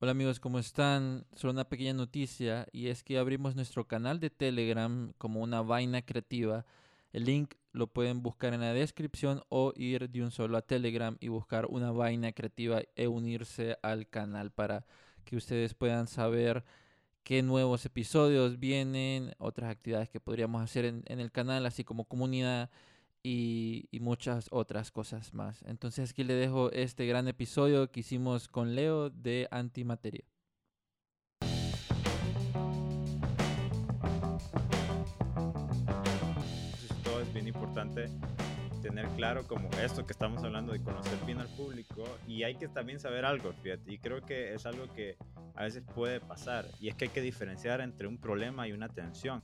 Hola amigos, ¿cómo están? Solo una pequeña noticia y es que abrimos nuestro canal de Telegram como una vaina creativa. El link lo pueden buscar en la descripción o ir de un solo a Telegram y buscar una vaina creativa e unirse al canal para que ustedes puedan saber qué nuevos episodios vienen, otras actividades que podríamos hacer en, el canal, así como comunidad y, muchas otras cosas más. Entonces aquí le dejo este gran episodio que hicimos con Leo de Antimateria. Todo es bien importante tener claro como esto que estamos hablando de conocer bien al público y hay que también saber algo, fíjate, y creo que es algo que a veces puede pasar y es que hay que diferenciar entre un problema y una tensión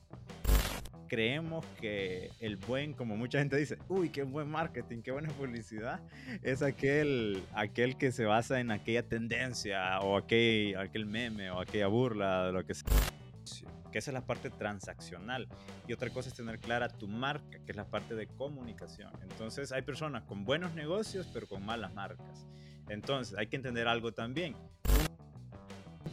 creemos que el buen, como mucha gente dice, uy, qué buen marketing, qué buena publicidad, es aquel, aquel que se basa en aquella tendencia o aquel, aquel meme o aquella burla, lo que sea. Que esa es la parte transaccional. Y otra cosa es tener clara tu marca, que es la parte de comunicación. Entonces hay personas con buenos negocios, pero con malas marcas. Entonces hay que entender algo también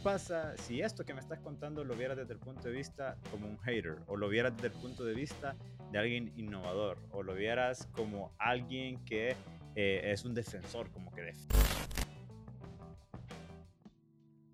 pasa si esto que me estás contando lo vieras desde el punto de vista como un hater o lo vieras desde el punto de vista de alguien innovador o lo vieras como alguien que eh, es un defensor, como que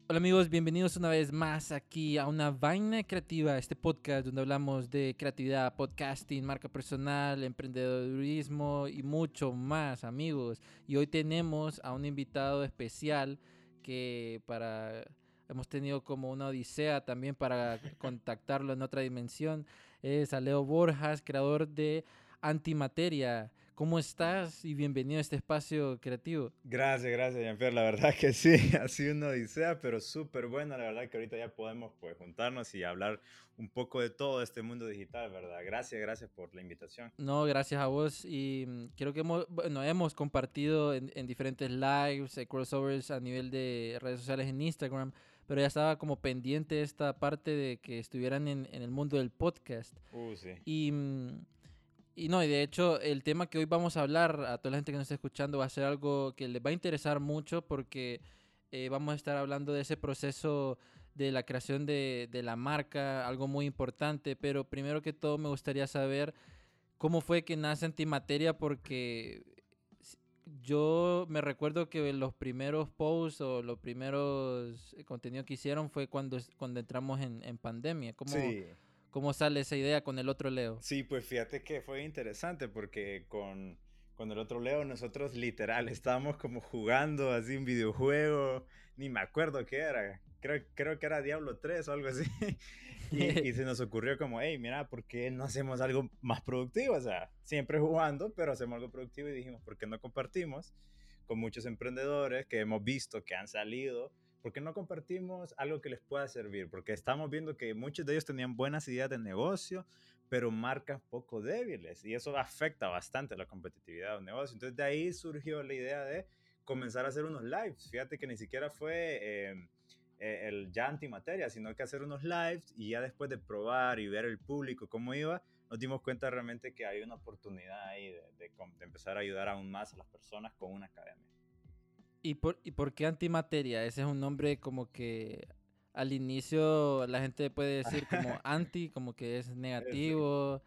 Hola amigos, bienvenidos una vez más aquí a una vaina creativa, este podcast donde hablamos de creatividad, podcasting, marca personal, emprendedorismo y mucho más amigos. Y hoy tenemos a un invitado especial que para hemos tenido como una odisea también para contactarlo en otra dimensión. Es a Leo Borjas, creador de Antimateria. ¿Cómo estás? Y bienvenido a este espacio creativo. Gracias, gracias, Jean-Pierre. La verdad que sí, ha sido una odisea, pero súper buena. La verdad que ahorita ya podemos pues, juntarnos y hablar un poco de todo este mundo digital, ¿verdad? Gracias, gracias por la invitación. No, gracias a vos. Y mm, creo que hemos, bueno, hemos compartido en, en diferentes lives, eh, crossovers a nivel de redes sociales en Instagram pero ya estaba como pendiente esta parte de que estuvieran en, en el mundo del podcast. Uh, sí. Y, mm, y no, y de hecho el tema que hoy vamos a hablar a toda la gente que nos está escuchando va a ser algo que les va a interesar mucho porque eh, vamos a estar hablando de ese proceso de la creación de, de la marca, algo muy importante, pero primero que todo me gustaría saber cómo fue que nace Antimateria porque yo me recuerdo que los primeros posts o los primeros eh, contenidos que hicieron fue cuando, cuando entramos en, en pandemia. ¿Cómo, ¿Cómo sale esa idea con el otro Leo? Sí, pues fíjate que fue interesante porque con, con el otro Leo nosotros literal estábamos como jugando así un videojuego, ni me acuerdo qué era, creo, creo que era Diablo 3 o algo así. Y, se nos ocurrió como, hey, mira, ¿por qué no hacemos algo más productivo? O sea, siempre jugando, pero hacemos algo productivo y dijimos, ¿por qué no compartimos con muchos emprendedores que hemos visto que han salido? ¿Por qué no compartimos algo que les pueda servir? Porque estamos viendo que muchos de ellos tenían buenas ideas de negocio, pero marcas poco débiles y eso afecta bastante la competitividad de un negocio. Entonces de ahí surgió la idea de comenzar a hacer unos lives. Fíjate que ni siquiera fue... Eh, eh, el ya antimateria, sino que hacer unos lives y ya después de probar y ver el público cómo iba, nos dimos cuenta realmente que hay una oportunidad ahí de, de, empezar a ayudar aún más a las personas con una academia. ¿Y por, ¿Y por qué antimateria? Ese es un nombre como que al inicio la gente puede decir como anti, como que es negativo.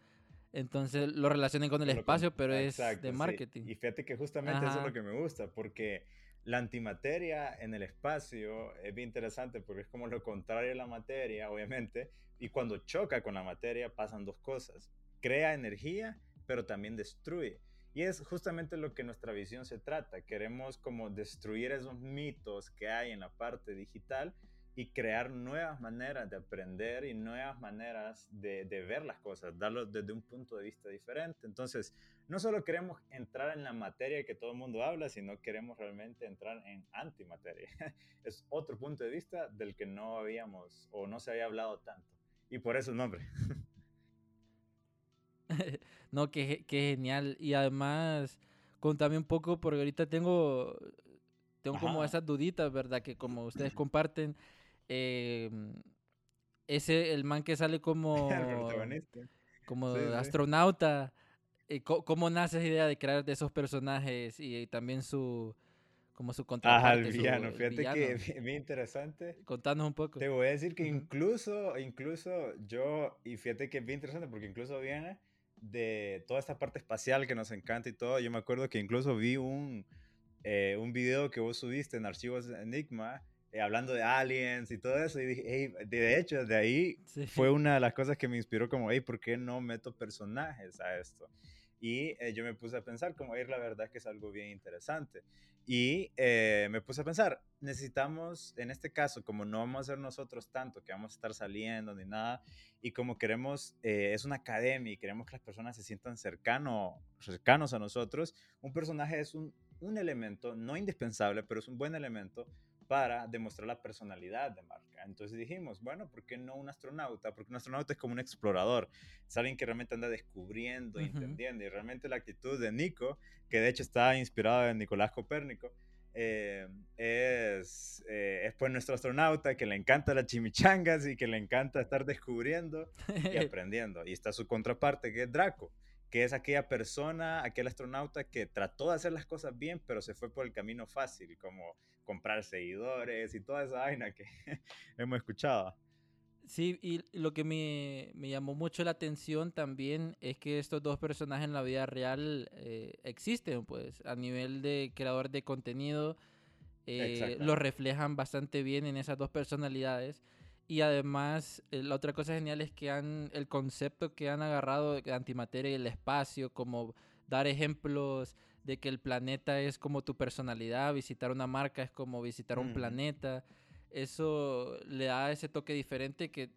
Entonces lo relacionen con el espacio, pero es de marketing. Y fíjate que justamente eso es lo que me gusta, porque la antimateria en el espacio es bien interesante porque es como lo contrario a la materia, obviamente, y cuando choca con la materia pasan dos cosas. Crea energía, pero también destruye. Y es justamente lo que nuestra visión se trata. Queremos como destruir esos mitos que hay en la parte digital y crear nuevas maneras de aprender y nuevas maneras de, de, ver las cosas, darlo desde un punto de vista diferente. Entonces, no solo queremos entrar en la materia que todo el mundo habla, sino queremos realmente entrar en antimateria. es otro punto de vista del que no habíamos o no se había hablado tanto. Y por eso el nombre. no, qué, genial. Y además, contame un poco, porque ahorita tengo, tengo como esas duditas, ¿verdad? Que como ustedes comparten eh, ese, el man que sale como, como astronauta, eh, ¿cómo, nace esa idea de crear de esos personajes y, también su, como su contraparte. Ajá, el villano. Fíjate que es bien interesante. Contanos un poco. Te voy a decir que incluso, incluso yo, y fíjate que es bien interesante porque incluso viene de toda esta parte espacial que nos encanta y todo. Yo me acuerdo que incluso vi un, eh, un video que vos subiste en Archivos Enigma eh, hablando de aliens y todo eso. Y dije, hey, de hecho, de ahí fue una de las cosas que me inspiró como, hey, ¿por qué no meto personajes a esto? Y eh, yo me puse a pensar, como, hey, la verdad es que es algo bien interesante. Y eh, me puse a pensar, necesitamos, en este caso, como no vamos a ser nosotros tanto, que vamos a estar saliendo ni nada, y como queremos, eh, es una academia y queremos que las personas se sientan cercano, cercanos a nosotros, un personaje es un, un elemento, no indispensable, pero es un buen elemento para demostrar la personalidad de marca. Entonces dijimos, bueno, ¿por qué no un astronauta? Porque un astronauta es como un explorador, es alguien que realmente anda descubriendo, entendiendo, y realmente la actitud de Nico, que de hecho está inspirado en Nicolás Copérnico, eh, es, eh, es pues nuestro astronauta que le encanta las chimichangas y que le encanta estar descubriendo y aprendiendo. Y está su contraparte, que es Draco, que es aquella persona, aquel astronauta que trató de hacer las cosas bien, pero se fue por el camino fácil, como comprar seguidores y toda esa vaina que hemos escuchado. Sí, y lo que me, me, llamó mucho la atención también es que estos dos personajes en la vida real eh, existen, pues, a nivel de creador de contenido, eh, lo reflejan bastante bien en esas dos personalidades. Y además, eh, la otra cosa genial es que han, el concepto que han agarrado de antimateria y el espacio, como dar ejemplos de que el planeta es como tu personalidad, visitar una marca es como visitar un planeta. Eso le da ese toque diferente que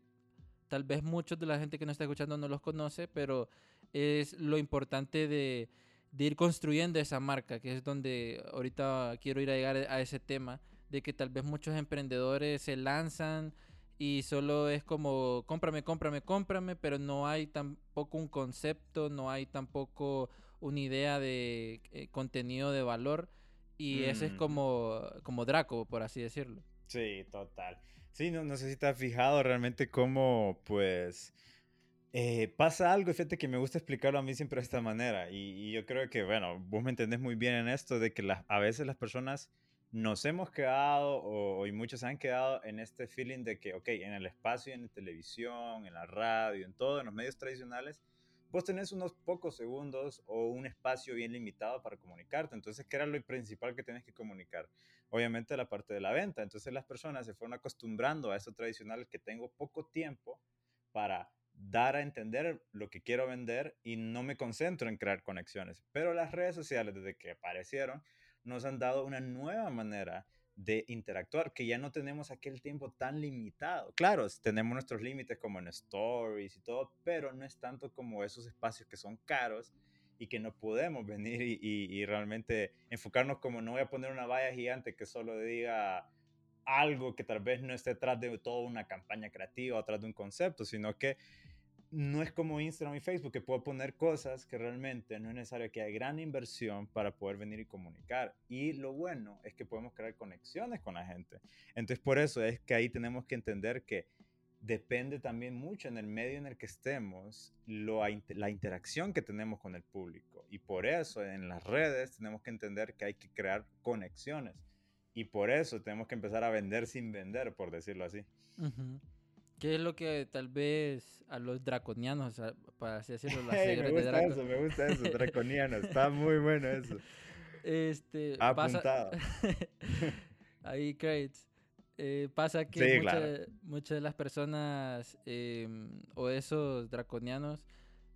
tal vez muchos de la gente que nos está escuchando no los conoce, pero es lo importante de, de ir construyendo esa marca, que es donde ahorita quiero ir a llegar a ese tema, de que tal vez muchos emprendedores se lanzan y solo es como cómprame, cómprame, cómprame, pero no hay tampoco un concepto, no hay tampoco una idea de eh, contenido de valor y ese es como, como Draco, por así decirlo. Sí, total. Sí, no, no sé si te has fijado realmente cómo, pues, eh, pasa algo, fíjate que me gusta explicarlo a mí siempre de esta manera y, yo creo que, bueno, vos me entendés muy bien en esto de que a veces las personas nos hemos quedado y muchos han quedado en este feeling de que, ok, en el espacio, en la televisión, en la radio, en todo, en los medios tradicionales, vos tenés unos pocos segundos o un espacio bien limitado para comunicarte. Entonces, ¿qué era lo principal que tienes que comunicar? Obviamente la parte de la venta. Entonces las personas se fueron acostumbrando a eso tradicional que tengo poco tiempo para dar a entender lo que quiero vender y no me concentro en crear conexiones. Pero las redes sociales, desde que aparecieron, nos han dado una nueva manera de interactuar, que ya no tenemos aquel tiempo tan limitado. Claro, tenemos nuestros límites como en stories y todo, pero no es tanto como esos espacios que son caros y que no podemos venir y, realmente enfocarnos como no voy a poner una valla gigante que solo diga algo que tal vez no esté detrás de toda una campaña creativa, atrás de un concepto, sino que no es como Instagram y Facebook que puedo poner cosas que realmente no es necesario que haya gran inversión para poder venir y comunicar. Y lo bueno es que podemos crear conexiones con la gente. Entonces por eso es que ahí tenemos que entender que depende también mucho en el medio en el que estemos la interacción que tenemos con el público. Y por eso en las redes tenemos que entender que hay que crear conexiones. Y por eso tenemos que empezar a vender sin vender, por decirlo así. ¿Qué es lo que tal vez a los draconianos, para así decirlo, las me gusta eso, me gusta eso, draconianos. Está muy bueno eso. Este, Apuntado. Ahí, crates. Eh, pasa que muchas de las personas em, o esos draconianos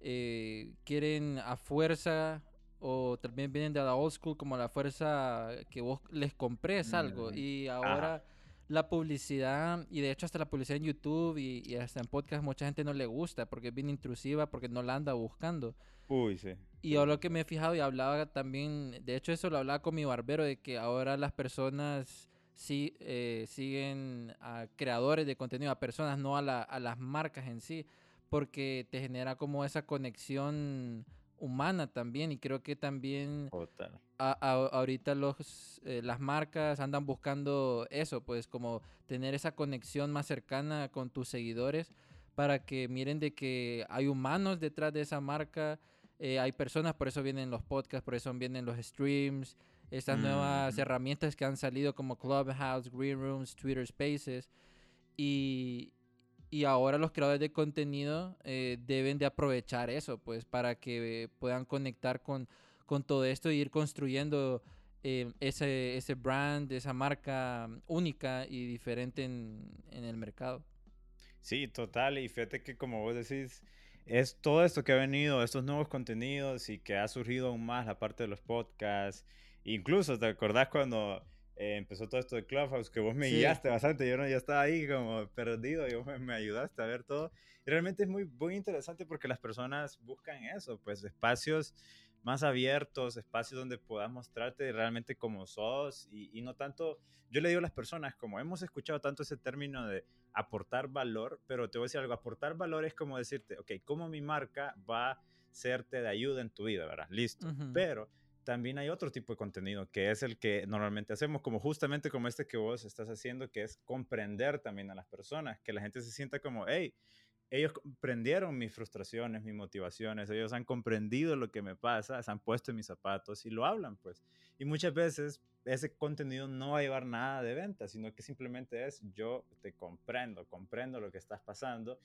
eh, quieren a fuerza o también vienen de la old school como la fuerza que vos les compres algo y ahora la publicidad, y de hecho hasta la publicidad en YouTube y, hasta en podcast mucha gente no le gusta porque es bien intrusiva, porque no la anda buscando. Uy, sí. Y ahora lo que me he fijado y hablaba también, de hecho eso lo hablaba con mi barbero, de que ahora las personas sí eh, siguen a creadores de contenido, a personas, no a, a las marcas en sí, porque te genera como esa conexión humana también y creo que también ahorita los, eh, las marcas andan buscando eso, pues como tener esa conexión más cercana con tus seguidores para que miren de que hay humanos detrás de esa marca, eh, hay personas, por eso vienen los podcasts, por eso vienen los streams estas nuevas herramientas que han salido como Clubhouse, Green Rooms, Twitter Spaces. Y, y ahora los creadores de contenido eh, deben de aprovechar eso, pues, para que puedan conectar con, con todo esto y ir construyendo eh, ese, ese brand, esa marca única y diferente en, en el mercado. Sí, total. Y fíjate que como vos decís, es todo esto que ha venido, estos nuevos contenidos y que ha surgido aún más la parte de los podcasts. Incluso, ¿te acordás cuando eh, empezó todo esto de Clubhouse? Que vos me guiaste bastante, yo no ya estaba ahí como perdido y vos me, ayudaste a ver todo. Y realmente es muy, muy interesante porque las personas buscan eso, pues espacios más abiertos, espacios donde puedas mostrarte realmente como sos y, y, no tanto, yo le digo a las personas, como hemos escuchado tanto ese término de aportar valor, pero te voy a decir algo, aportar valor es como decirte, ok, ¿cómo mi marca va a serte de ayuda en tu vida, verdad? Listo, pero también hay otro tipo de contenido que es el que normalmente hacemos, como justamente como este que vos estás haciendo, que es comprender también a las personas, que la gente se sienta como, hey, ellos comprendieron mis frustraciones, mis motivaciones, ellos han comprendido lo que me pasa, se han puesto en mis zapatos y lo hablan, pues. Y muchas veces ese contenido no va a llevar nada de venta, sino que simplemente es yo te comprendo, comprendo lo que estás pasando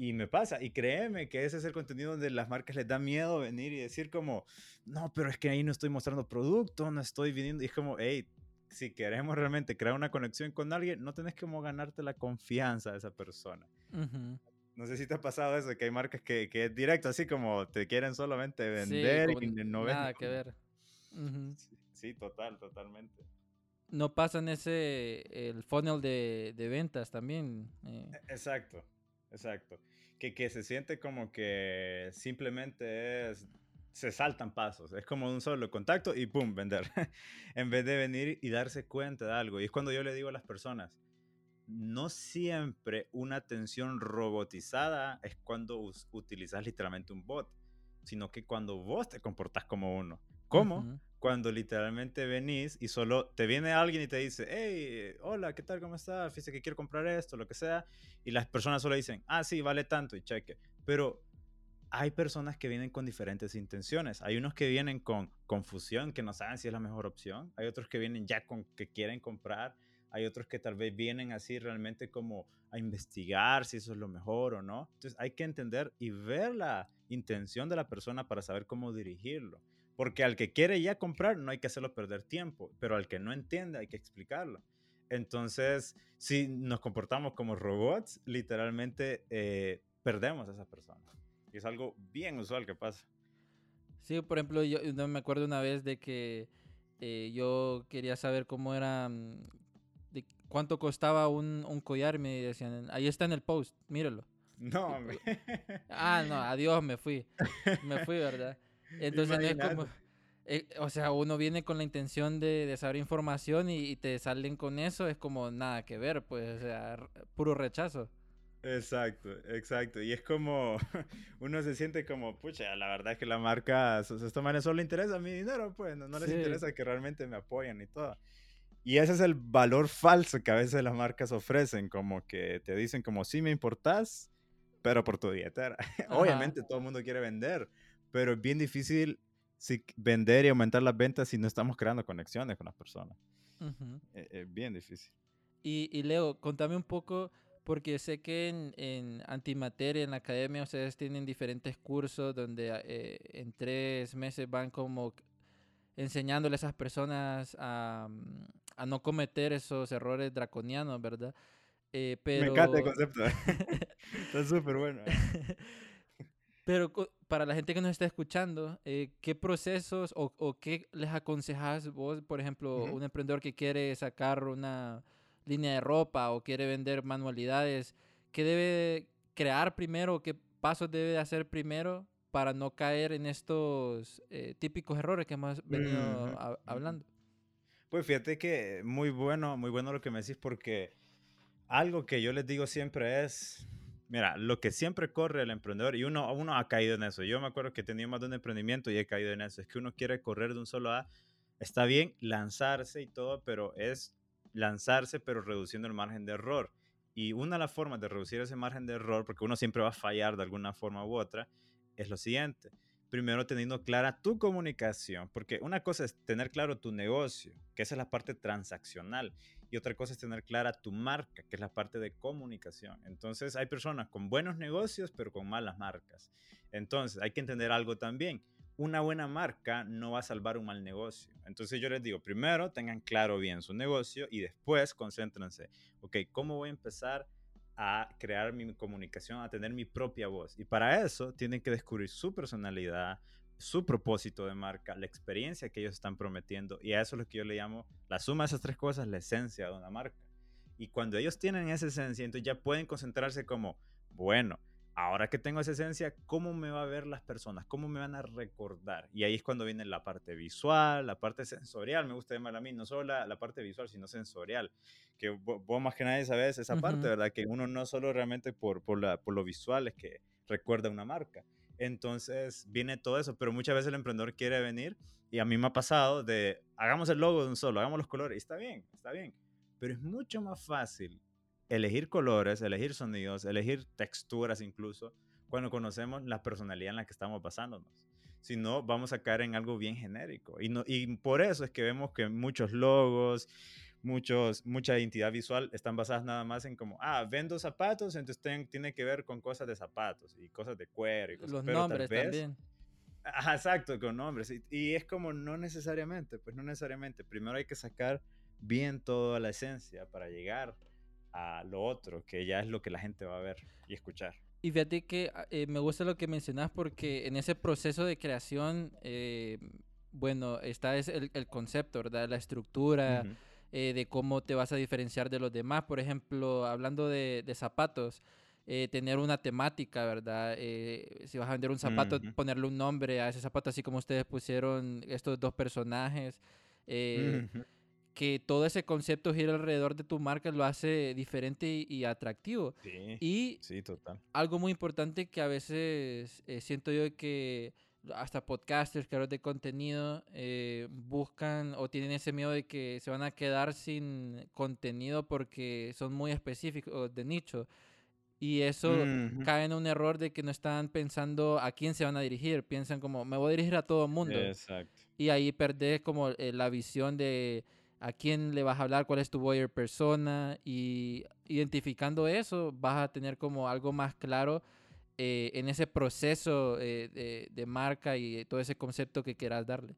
y me pasa. Y créeme que ese es el contenido donde las marcas les da miedo venir y decir como, no, pero es que ahí no estoy mostrando producto, no estoy viniendo. Y es como, hey, si queremos realmente crear una conexión con alguien, no tenés como ganarte la confianza de esa persona. No sé si te ha pasado eso, que hay marcas que, que es directo, así como te quieren solamente vender y no Nada que ver. sí, total, totalmente. No pasan ese, el funnel de, de ventas también. Eh. E, exacto, exacto. Que, que se siente como que simplemente es se saltan pasos. Es como un solo contacto y pum, vender. en vez de venir y darse cuenta de algo. Y es cuando yo le digo a las personas, no siempre una atención robotizada es cuando utilizas literalmente un bot, sino que cuando vos te comportas como uno. ¿Cómo? Cuando literalmente venís y solo te viene alguien y te dice, hey, hola, ¿qué tal? ¿Cómo estás? Fíjate que quiero comprar esto, lo que sea. Y las personas solo dicen, ah, sí, vale tanto y cheque. Pero hay personas que vienen con diferentes intenciones. Hay unos que vienen con confusión, que no saben si es la mejor opción. Hay otros que vienen ya con que quieren comprar hay otros que tal vez vienen así realmente como a investigar si eso es lo mejor o no. Entonces hay que entender y ver la intención de la persona para saber cómo dirigirlo. Porque al que quiere ya comprar no hay que hacerlo perder tiempo, pero al que no entiende hay que explicarlo. Entonces, si nos comportamos como robots, literalmente eh, perdemos a esa persona. Y es algo bien usual que pasa. Sí, por ejemplo, yo no me acuerdo una vez de que eh, yo quería saber cómo era mm, cuánto costaba un, un collar y me decían, ahí está en el post, míralo. No, Ah, no, adiós, me fui. Me fui, ¿verdad? Entonces es como... Eh, o sea, uno viene con la intención de, de saber información y, te salen con eso, es como nada que ver, pues, o sea, puro rechazo. Exacto, exacto. Y es como, uno se siente como, pucha, la verdad es que la marca, esta manera solo interesa mi dinero, pues, no, les interesa que realmente me apoyen y todo. Y ese es el valor falso que a veces las marcas ofrecen, como que te dicen como, sí me importás, pero por tu billetera. Obviamente todo el mundo quiere vender, pero es bien difícil si vender y aumentar las ventas si no estamos creando conexiones con las personas. E, es, bien difícil. Y, y, Leo, contame un poco, porque sé que en, en, Antimateria, en la academia, ustedes tienen diferentes cursos donde eh, en tres meses van como enseñándole a esas personas a, mm, a no cometer esos errores draconianos, ¿verdad? Eh, pero... Me encanta el concepto. está súper bueno. Pero para la gente que nos está escuchando, eh, ¿qué procesos o, o, qué les aconsejas vos, por ejemplo, un emprendedor que quiere sacar una línea de ropa o quiere vender manualidades, ¿qué debe crear primero? ¿Qué pasos debe hacer primero para no caer en estos eh, típicos errores que hemos venido hablando? Pues fíjate que muy bueno, muy bueno lo que me decís porque algo que yo les digo siempre es, mira, lo que siempre corre el emprendedor y uno, uno ha caído en eso. Yo me acuerdo que tenía más de un emprendimiento y he caído en eso. Es que uno quiere correr de un solo A. Está bien lanzarse y todo, pero es lanzarse pero reduciendo el margen de error. Y una de las formas de reducir ese margen de error, porque uno siempre va a fallar de alguna forma u otra, es lo siguiente. primero teniendo clara tu comunicación, porque una cosa es tener claro tu negocio, que esa es la parte transaccional, y otra cosa es tener clara tu marca, que es la parte de comunicación. Entonces hay personas con buenos negocios, pero con malas marcas. Entonces hay que entender algo también. Una buena marca no va a salvar un mal negocio. Entonces yo les digo, primero tengan claro bien su negocio y después concéntrense, ok, ¿cómo voy a empezar? a crear mi comunicación, a tener mi propia voz. Y para eso tienen que descubrir su personalidad, su propósito de marca, la experiencia que ellos están prometiendo. Y a eso es lo que yo le llamo la suma de esas tres cosas, la esencia de una marca. Y cuando ellos tienen esa esencia, entonces ya pueden concentrarse como, bueno, ahora que tengo esa esencia, ¿cómo me va a ver las personas? ¿Cómo me van a recordar? Y ahí es cuando viene la parte visual, la parte sensorial, me gusta llamarla a mí, no solo la, parte visual, sino sensorial, que vos, más que nadie sabes esa parte, ¿verdad? Que uno no solo realmente por, por, la, por lo visual es que recuerda una marca. Entonces viene todo eso, pero muchas veces el emprendedor quiere venir y a mí me ha pasado de, hagamos el logo de un solo, hagamos los colores, y está bien, está bien, pero es mucho más fácil elegir colores, elegir sonidos, elegir texturas incluso, cuando conocemos la personalidad en la que estamos basándonos. Si no, vamos a caer en algo bien genérico. Y, no, y por eso es que vemos que muchos logos, muchos, mucha identidad visual están basadas nada más en como, ah, vendo zapatos, entonces tiene que ver con cosas de zapatos y cosas de cuero y cosas. Los nombres también. Ajá, exacto, con nombres. Y, y, es como no necesariamente, pues no necesariamente. Primero hay que sacar bien toda la esencia para llegar a lo otro, que ya es lo que la gente va a ver y escuchar. Y fíjate que ah, eh, me gusta lo que mencionas porque en ese proceso de creación, eh, bueno, está es el, el, concepto, ¿verdad? La estructura, eh, de cómo te vas a diferenciar de los demás. Por ejemplo, hablando de, de zapatos, tener una temática, ¿verdad? si vas a vender un zapato, ponerle un nombre a ese zapato, así como ustedes pusieron estos dos personajes que todo ese concepto gira alrededor de tu marca lo hace diferente y, atractivo. Sí, y sí, total. Algo muy importante que a veces eh, siento yo que hasta podcasters, creadores de contenido, eh, buscan o tienen ese miedo de que se van a quedar sin contenido porque son muy específicos de nicho. Y eso cae en un error de que no están pensando a quién se van a dirigir. Piensan como, me voy a dirigir a todo el mundo. Exacto. Y ahí perdés como eh, la visión de a quién le vas a hablar, cuál es tu buyer persona y identificando eso vas a tener como algo más claro eh, en ese proceso eh, de, marca y todo ese concepto que quieras darle.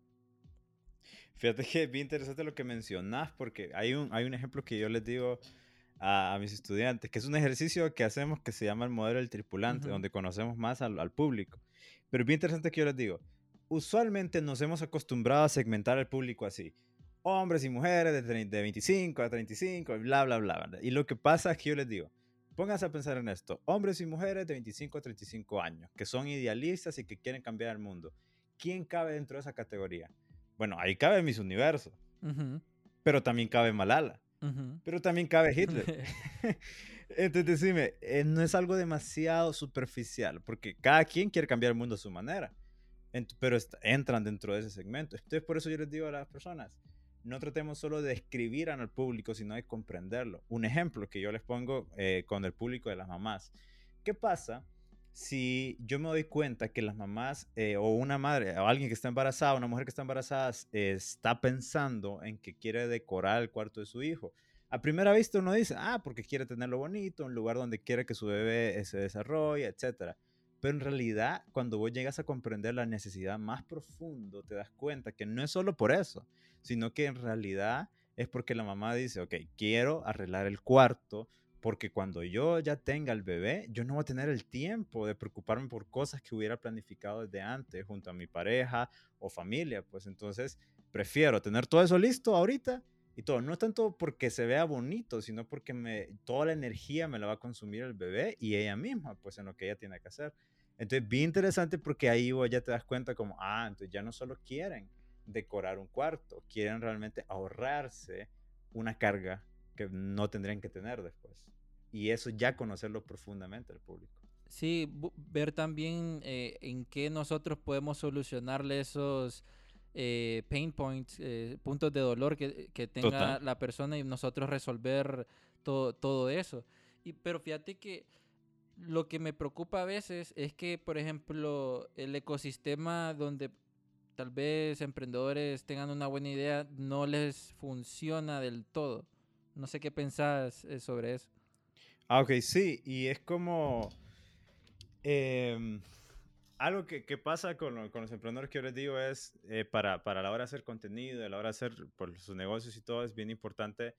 Fíjate que es bien interesante lo que mencionas porque hay un, hay un ejemplo que yo les digo a, mis estudiantes, que es un ejercicio que hacemos que se llama el modelo del tripulante, donde conocemos más al, al público. Pero es bien interesante que yo les digo, usualmente nos hemos acostumbrado a segmentar al público así hombres y mujeres de, de 25 a 35, bla, bla, bla. Y lo que pasa es que yo les digo, pónganse a pensar en esto, hombres y mujeres de 25 a 35 años, que son idealistas y que quieren cambiar el mundo. ¿Quién cabe dentro de esa categoría? Bueno, ahí cabe Miss Universo, pero también cabe Malala, pero también cabe Hitler. Entonces, decime, eh, no es algo demasiado superficial, porque cada quien quiere cambiar el mundo a su manera, pero entran dentro de ese segmento. Entonces, por eso yo les digo a las personas, no tratemos solo de escribir al público, sino de comprenderlo. Un ejemplo que yo les pongo eh, con el público de las mamás. ¿Qué pasa si yo me doy cuenta que las mamás eh, o una madre o alguien que está embarazada, una mujer que está embarazada, está pensando en que quiere decorar el cuarto de su hijo? A primera vista uno dice, ah, porque quiere tenerlo bonito, un lugar donde quiere que su bebé se desarrolle, etc. Pero en realidad, cuando vos llegas a comprender la necesidad más profundo, te das cuenta que no es solo por eso, sino que en realidad es porque la mamá dice, ok, quiero arreglar el cuarto, porque cuando yo ya tenga el bebé, yo no voy a tener el tiempo de preocuparme por cosas que hubiera planificado desde antes junto a mi pareja o familia, pues entonces prefiero tener todo eso listo ahorita y todo, no es tanto porque se vea bonito, sino porque me, toda la energía me la va a consumir el bebé y ella misma, pues en lo que ella tiene que hacer. Entonces, bien interesante porque ahí vos ya te das cuenta como, ah, entonces ya no solo quieren decorar un cuarto, quieren realmente ahorrarse una carga que no tendrían que tener después. Y eso ya conocerlo profundamente al público. Sí, ver también eh, en qué nosotros podemos solucionarle esos eh, pain points, eh, puntos de dolor que, que tenga la persona y nosotros resolver todo, todo eso. Y, pero fíjate que lo que me preocupa a veces es que, por ejemplo, el ecosistema donde tal vez emprendedores tengan una buena idea no les funciona del todo. No sé qué pensás eh, sobre eso. Ah, ok, sí, y es como... Em, algo que, que pasa con, con, los emprendedores que yo les digo es, eh, para, para la hora de hacer contenido, a la hora de hacer por sus negocios y todo, es bien importante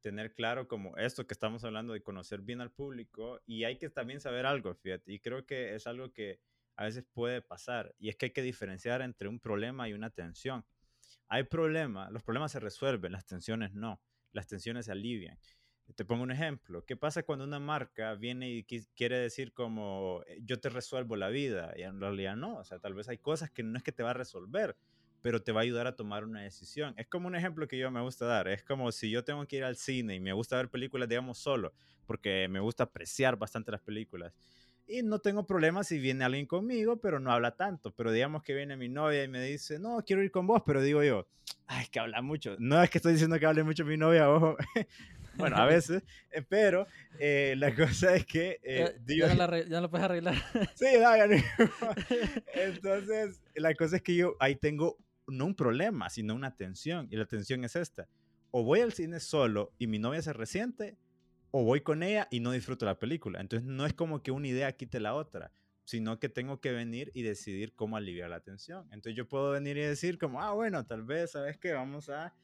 tener claro como esto que estamos hablando de conocer bien al público y hay que también saber algo, fíjate, y creo que es algo que a veces puede pasar y es que hay que diferenciar entre un problema y una tensión. Hay problemas, los problemas se resuelven, las tensiones no, las tensiones se alivian. Te pongo un ejemplo. ¿Qué pasa cuando una marca viene y quiere decir como eh, yo te resuelvo la vida? Y en realidad no. O sea, tal vez hay cosas que no es que te va a resolver, pero te va a ayudar a tomar una decisión. Es como un ejemplo que yo me gusta dar. Es como si yo tengo que ir al cine y me gusta ver películas, digamos, solo, porque me gusta apreciar bastante las películas. Y no tengo problema si viene alguien conmigo, pero no habla tanto. Pero digamos que viene mi novia y me dice, no, quiero ir con vos, pero digo yo, ay, que habla mucho. No es que estoy diciendo que hable mucho mi novia, ojo. bueno, a veces, eh, pero eh, la cosa es que... Eh, ya, ya, lo puedes arreglar. sí, dale. Entonces, la cosa es que yo ahí tengo no un problema, sino una tensión. Y la tensión es esta. O voy al cine solo y mi novia se resiente, o voy con ella y no disfruto la película. Entonces no es como que una idea quite la otra, sino que tengo que venir y decidir cómo aliviar la tensión. Entonces yo puedo venir y decir como, ah, bueno, tal vez, ¿sabes qué? Vamos a...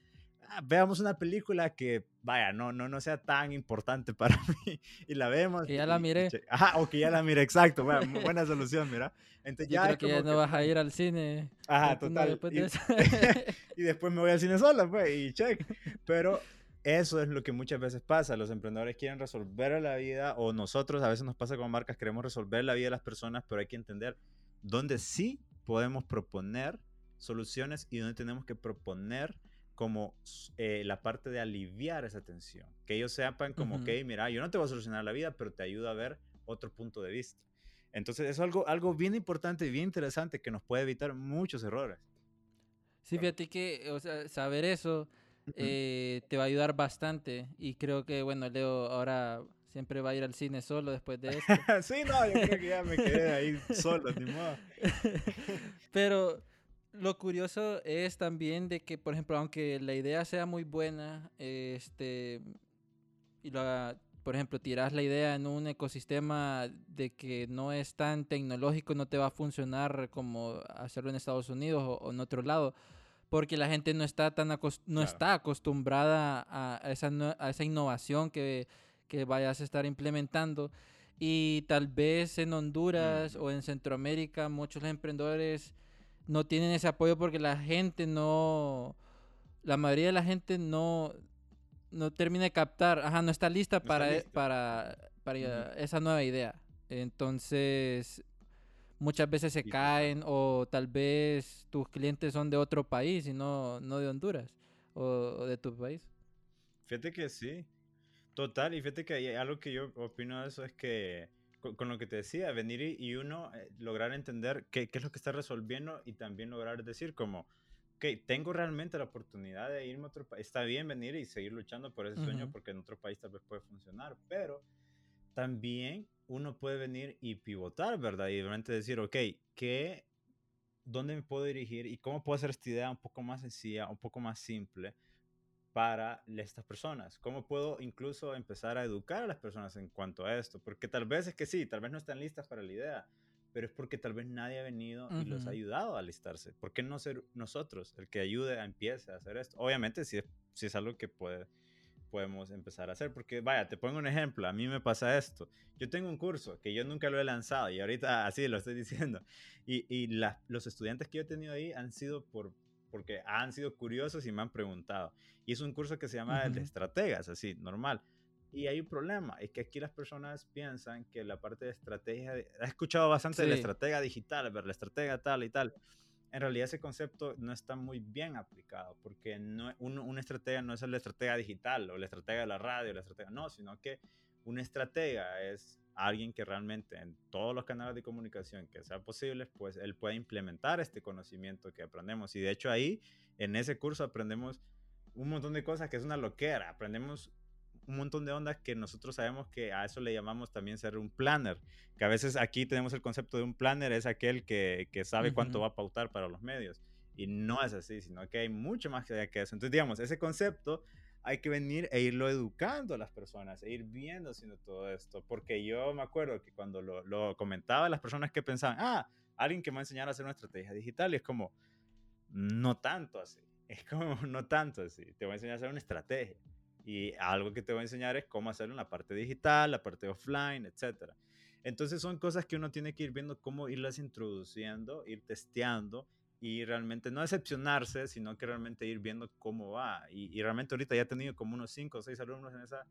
Ah, veamos una película que, vaya, no, no, no sea tan importante para mí y la vemos. Que ya la miré. Ajá, o que ya la miré, exacto. buena solución, mira. Entonces, ya creo que ya no vas a ir al cine. Ajá, total. y, y, después me voy al cine sola, pues, y check. Pero eso es lo que muchas veces pasa. Los emprendedores quieren resolver la vida, o nosotros a veces nos pasa como marcas, queremos resolver la vida de las personas, pero hay que entender dónde sí podemos proponer soluciones y dónde tenemos que proponer como eh, la parte de aliviar esa tensión. Que ellos sepan como, que, mira, yo no te voy a solucionar la vida, pero te ayudo a ver otro punto de vista. Entonces, es algo, algo bien importante y bien interesante que nos puede evitar muchos errores. Sí, fíjate que o sea, saber eso eh, te va a ayudar bastante. Y creo que, bueno, Leo ahora siempre va a ir al cine solo después de esto. sí, no, yo creo que ya me quedé ahí solo, ni modo. Pero lo curioso es también de que, por ejemplo, aunque la idea sea muy buena, este, y lo, por ejemplo, tiras la idea en un ecosistema de que no es tan tecnológico, no te va a funcionar como hacerlo en Estados Unidos o, en otro lado, porque la gente no está tan no está acostumbrada a, esa, a esa innovación que, que, vayas a estar implementando. Y tal vez en Honduras o en Centroamérica muchos emprendedores no tienen ese apoyo porque la gente no, la mayoría de la gente no, no termina de captar, ajá, no está lista para, e, para, para esa nueva idea. Entonces, muchas veces se caen o tal vez tus clientes son de otro país y no, no de Honduras o, de tu país. Fíjate que sí, total, y fíjate que hay algo que yo opino de eso es que con, lo que te decía, venir y, uno eh, lograr entender qué, qué, es lo que está resolviendo y también lograr decir como, ok, tengo realmente la oportunidad de irme a otro país. Está bien venir y seguir luchando por ese sueño porque en otro país tal vez puede funcionar, pero también uno puede venir y pivotar, ¿verdad? Y realmente decir, ok, ¿qué, ¿dónde me puedo dirigir y cómo puedo hacer esta idea un poco más sencilla, un poco más simple para estas personas? ¿Cómo puedo incluso empezar a educar a las personas en cuanto a esto? Porque tal vez es que sí, tal vez no están listas para la idea, pero es porque tal vez nadie ha venido y los ha ayudado a alistarse. ¿Por qué no ser nosotros el que ayude a empiece a hacer esto? Obviamente, si es, si es algo que puede, podemos empezar a hacer, porque vaya, te pongo un ejemplo, a mí me pasa esto. Yo tengo un curso que yo nunca lo he lanzado y ahorita así lo estoy diciendo. Y, y los estudiantes que yo he tenido ahí han sido por, porque han sido curiosos y me han preguntado. Y es un curso que se llama el de estrategas, así, normal. Y hay un problema, es que aquí las personas piensan que la parte de estrategia, he escuchado bastante de la estratega digital, ver la estratega tal y tal. En realidad ese concepto no está muy bien aplicado, porque no, un, una estratega no es la estratega digital o la estratega de la radio, la estratega, no, sino que una estratega es alguien que realmente en todos los canales de comunicación que sea posible, pues él puede implementar este conocimiento que aprendemos. Y de hecho ahí, en ese curso aprendemos un montón de cosas que es una loquera. Aprendemos un montón de ondas que nosotros sabemos que a eso le llamamos también ser un planner, que a veces aquí tenemos el concepto de un planner, es aquel que, que sabe cuánto va a pautar para los medios. Y no es así, sino que hay mucho más allá que eso. Entonces, digamos, ese concepto hay que venir e irlo educando a las personas, e ir viendo haciendo todo esto. Porque yo me acuerdo que cuando lo, lo comentaba las personas que pensaban, ah, alguien que me va a enseñar a hacer una estrategia digital, y es como, no tanto así. Es como, no tanto así. Te voy a enseñar a hacer una estrategia. Y algo que te voy a enseñar es cómo hacerlo en la parte digital, la parte offline, etc. Entonces son cosas que uno tiene que ir viendo cómo irlas introduciendo, ir testeando y realmente no decepcionarse, sino que realmente ir viendo cómo va. Y, realmente ahorita ya he tenido como unos 5 o 6 alumnos en, esa,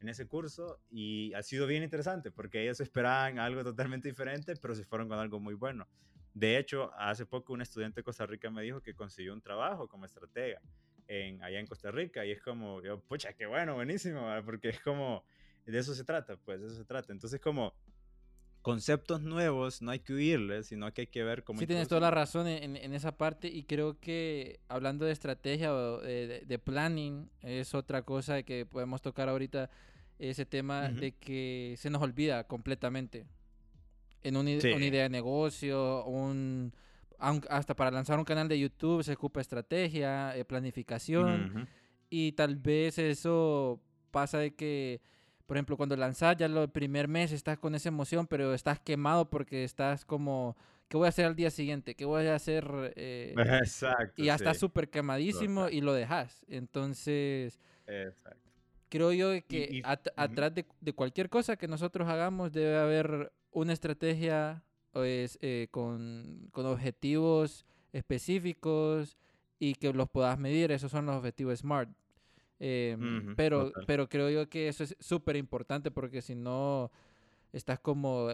en ese curso y ha sido bien interesante porque ellos esperaban algo totalmente diferente, pero se fueron con algo muy bueno. De hecho, hace poco un estudiante de Costa Rica me dijo que consiguió un trabajo como estratega en, allá en Costa Rica y es como, yo, pucha, qué bueno, buenísimo, porque es como, de eso se trata, pues, de eso se trata. Entonces, como conceptos nuevos no hay que huirles, sino que hay que ver cómo... Sí, tienes toda la razón en, en, esa parte y creo que hablando de estrategia o de, planning es otra cosa que podemos tocar ahorita, ese tema de que se nos olvida completamente. En una, idea de negocio, un, hasta para lanzar un canal de YouTube se ocupa estrategia, eh, planificación y tal vez eso pasa de que por ejemplo, cuando lanzas ya el primer mes estás con esa emoción, pero estás quemado porque estás como, ¿qué voy a hacer al día siguiente? ¿Qué voy a hacer? Eh, Exacto. Y ya estás súper quemadísimo y lo dejas. Entonces, Exacto. creo yo que atrás de, cualquier cosa que nosotros hagamos debe haber una estrategia pues, eh, con, con objetivos específicos y que los puedas medir. Esos son los objetivos SMART. Em, pero, pero creo yo que eso es súper importante porque si no estás como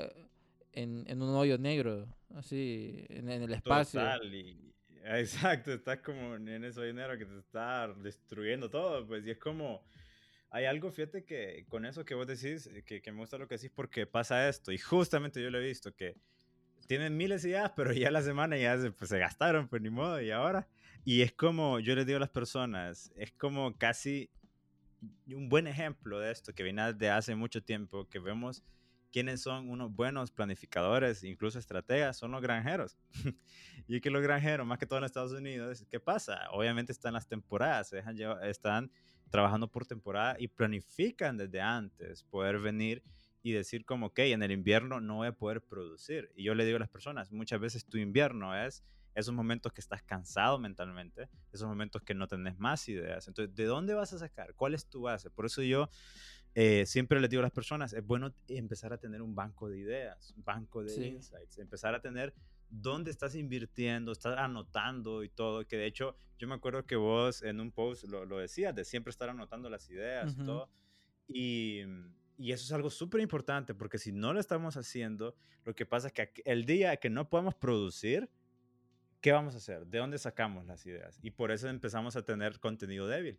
en, en, un hoyo negro, así, en, el espacio. exacto, estás como en ese hoyo negro que te está destruyendo todo, pues, y es como, hay algo, fíjate que con eso que vos decís, eh, que, que me gusta lo que decís porque pasa esto, y justamente yo lo he visto, que tienen miles de ideas, pero ya la semana ya se, pues, se gastaron, pues ni modo, y ahora y es como, yo les digo a las personas, es como casi un buen ejemplo de esto que viene de hace mucho tiempo, que vemos quiénes son unos buenos planificadores, incluso estrategas, son los granjeros. y que los granjeros, más que todo en Estados Unidos, ¿qué pasa? Obviamente están las temporadas, están trabajando por temporada y planifican desde antes poder venir y decir como, ok, en el invierno no voy a poder producir. Y yo le digo a las personas, muchas veces tu invierno es esos momentos que estás cansado mentalmente, esos momentos que no tenés más ideas. Entonces, ¿de dónde vas a sacar? ¿Cuál es tu base? Por eso yo eh, siempre les digo a las personas, es bueno empezar a tener un banco de ideas, un banco de insights, empezar a tener dónde estás invirtiendo, estás anotando y todo, que de hecho yo me acuerdo que vos en un post lo, lo decías, de siempre estar anotando las ideas y todo. Y, y eso es algo súper importante porque si no lo estamos haciendo, lo que pasa es que el día que no podemos producir, ¿qué vamos a hacer? ¿De dónde sacamos las ideas? Y por eso empezamos a tener contenido débil.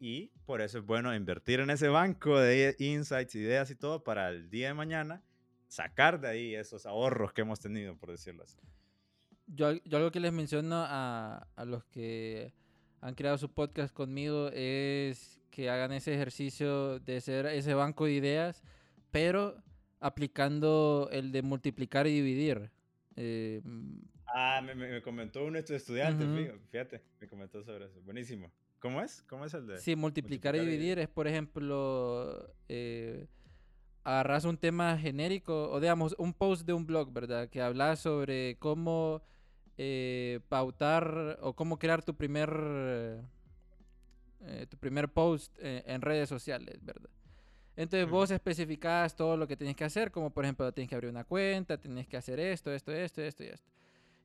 Y por eso es bueno invertir en ese banco de insights, ideas y todo para el día de mañana sacar de ahí esos ahorros que hemos tenido, por decirlo así. Yo, yo algo que les menciono a, a los que han creado su podcast conmigo es que hagan ese ejercicio de ser ese banco de ideas, pero aplicando el de multiplicar y dividir. Eh, Ah, me, comentó uno de estos estudiantes, fíjate, me comentó sobre eso. Buenísimo. ¿Cómo es? ¿Cómo es el de...? Sí, multiplicar, y dividir es, por ejemplo, eh, agarras un tema genérico, o digamos, un post de un blog, ¿verdad? Que habla sobre cómo eh, pautar o cómo crear tu primer, eh, tu primer post en redes sociales, ¿verdad? Entonces vos especificás todo lo que tienes que hacer, como por ejemplo, tienes que abrir una cuenta, tienes que hacer esto, esto, esto, esto y esto.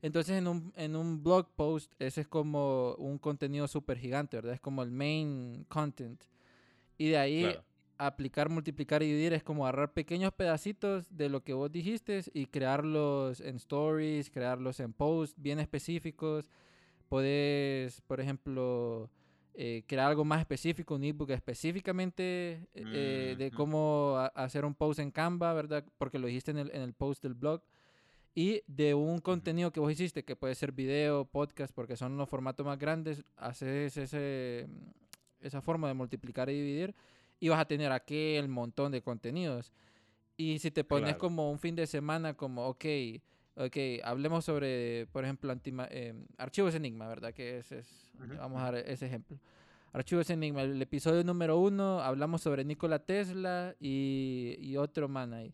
Entonces en un, en un blog post ese es como un contenido súper gigante, ¿verdad? Es como el main content. Y de ahí aplicar, multiplicar y dividir es como agarrar pequeños pedacitos de lo que vos dijiste y crearlos en stories, crearlos en posts bien específicos. Podés, por ejemplo, eh, crear algo más específico, un ebook específicamente eh, de cómo hacer un post en Canva, ¿verdad? Porque lo dijiste en el, en el post del blog y de un contenido que vos hiciste, que puede ser video, podcast, porque son los formatos más grandes, haces ese, esa forma de multiplicar y dividir y vas a tener aquel montón de contenidos. Y si te pones Claro. como un fin de semana, como, ok, ok, hablemos sobre, por ejemplo, antima- eh, archivos Enigma, ¿verdad? Que ese es, Ujú, vamos a dar ese ejemplo. Archivos Enigma, el episodio número uno, hablamos sobre Nikola Tesla y, y otro man ahí.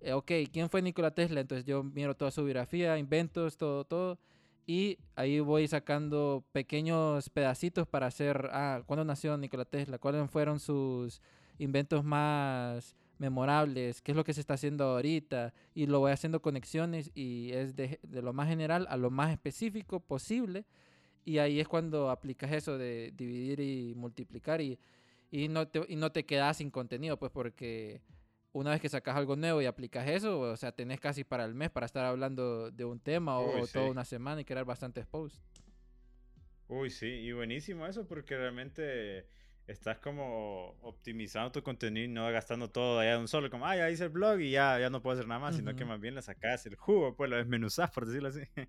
Eh, ok, ¿quién fue Nikola Tesla? Entonces yo miro toda su biografía, inventos, todo, todo. Y ahí voy sacando pequeños pedacitos para hacer, ah, ¿cuándo nació Nikola Tesla? ¿Cuáles fueron sus inventos más memorables? ¿Qué es lo que se está haciendo ahorita? Y lo voy haciendo conexiones y es de, de lo más general a lo más específico posible. Y ahí es cuando aplicas eso de dividir y multiplicar y, y, no, te, y no te quedas sin contenido, pues porque una vez que sacas algo nuevo y aplicas eso, o sea, tenés casi para el mes para estar hablando de un tema o, Uy, o toda una semana y crear bastantes posts. Uy, sí, y buenísimo eso porque realmente estás como optimizando tu contenido y no gastando todo allá de un solo, como, ah, ya hice el blog y ya, ya no puedo hacer nada más, sino que más bien le sacas el jugo, pues lo desmenuzás, por decirlo así.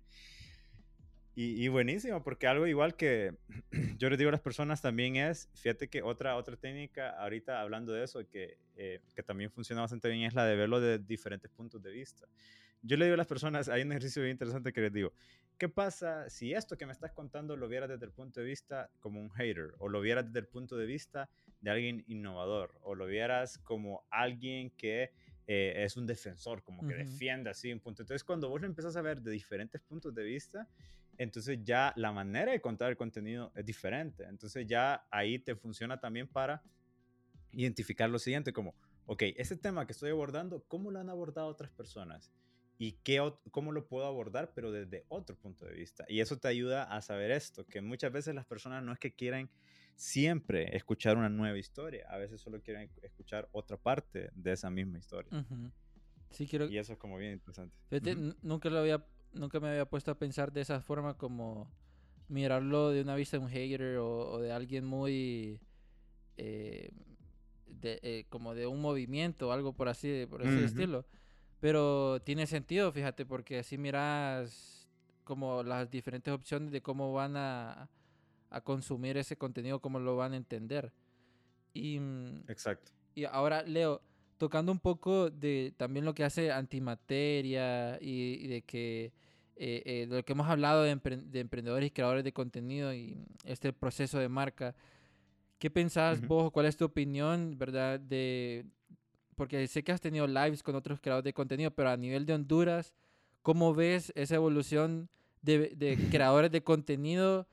Y, y buenísimo, porque algo igual que yo les digo a las personas también es, fíjate que otra, otra técnica, ahorita hablando de eso, que, eh, que también funciona bastante bien, es la de verlo de diferentes puntos de vista. Yo le digo a las personas, hay un ejercicio bien interesante que les digo, ¿qué pasa si esto que me estás contando lo vieras desde el punto de vista como un hater, o lo vieras desde el punto de vista de alguien innovador, o lo vieras como alguien que eh, es un defensor, como que Ujú. defiende así un punto? Entonces, cuando vos lo empezás a ver de diferentes puntos de vista, entonces ya la manera de contar el contenido es diferente. Entonces ya ahí te funciona también para identificar lo siguiente, como, ok, ese tema que estoy abordando, ¿cómo lo han abordado otras personas? ¿Y qué, cómo lo puedo abordar, pero desde otro punto de vista? Y eso te ayuda a saber esto, que muchas veces las personas no es que quieran siempre escuchar una nueva historia, a veces solo quieren escuchar otra parte de esa misma historia. Sí, quiero, Y eso es como bien interesante. Fíjate, nunca lo había, nunca me había puesto a pensar de esa forma como mirarlo de una vista de un hater o, o de alguien muy eh, de, eh, como de un movimiento o algo por así, por ese estilo. Pero tiene sentido, fíjate, porque así miras como las diferentes opciones de cómo van a, a consumir ese contenido, cómo lo van a entender. Y, mm, Exacto. y ahora, Leo, tocando un poco de también lo que hace antimateria y, y de que eh, eh, de lo que hemos hablado de, empre- de emprendedores y creadores de contenido y este proceso de marca, ¿qué pensás Ujú. vos? ¿Cuál es tu opinión, verdad? De, porque sé que has tenido lives con otros creadores de contenido, pero a nivel de Honduras, ¿cómo ves esa evolución de, de creadores de contenido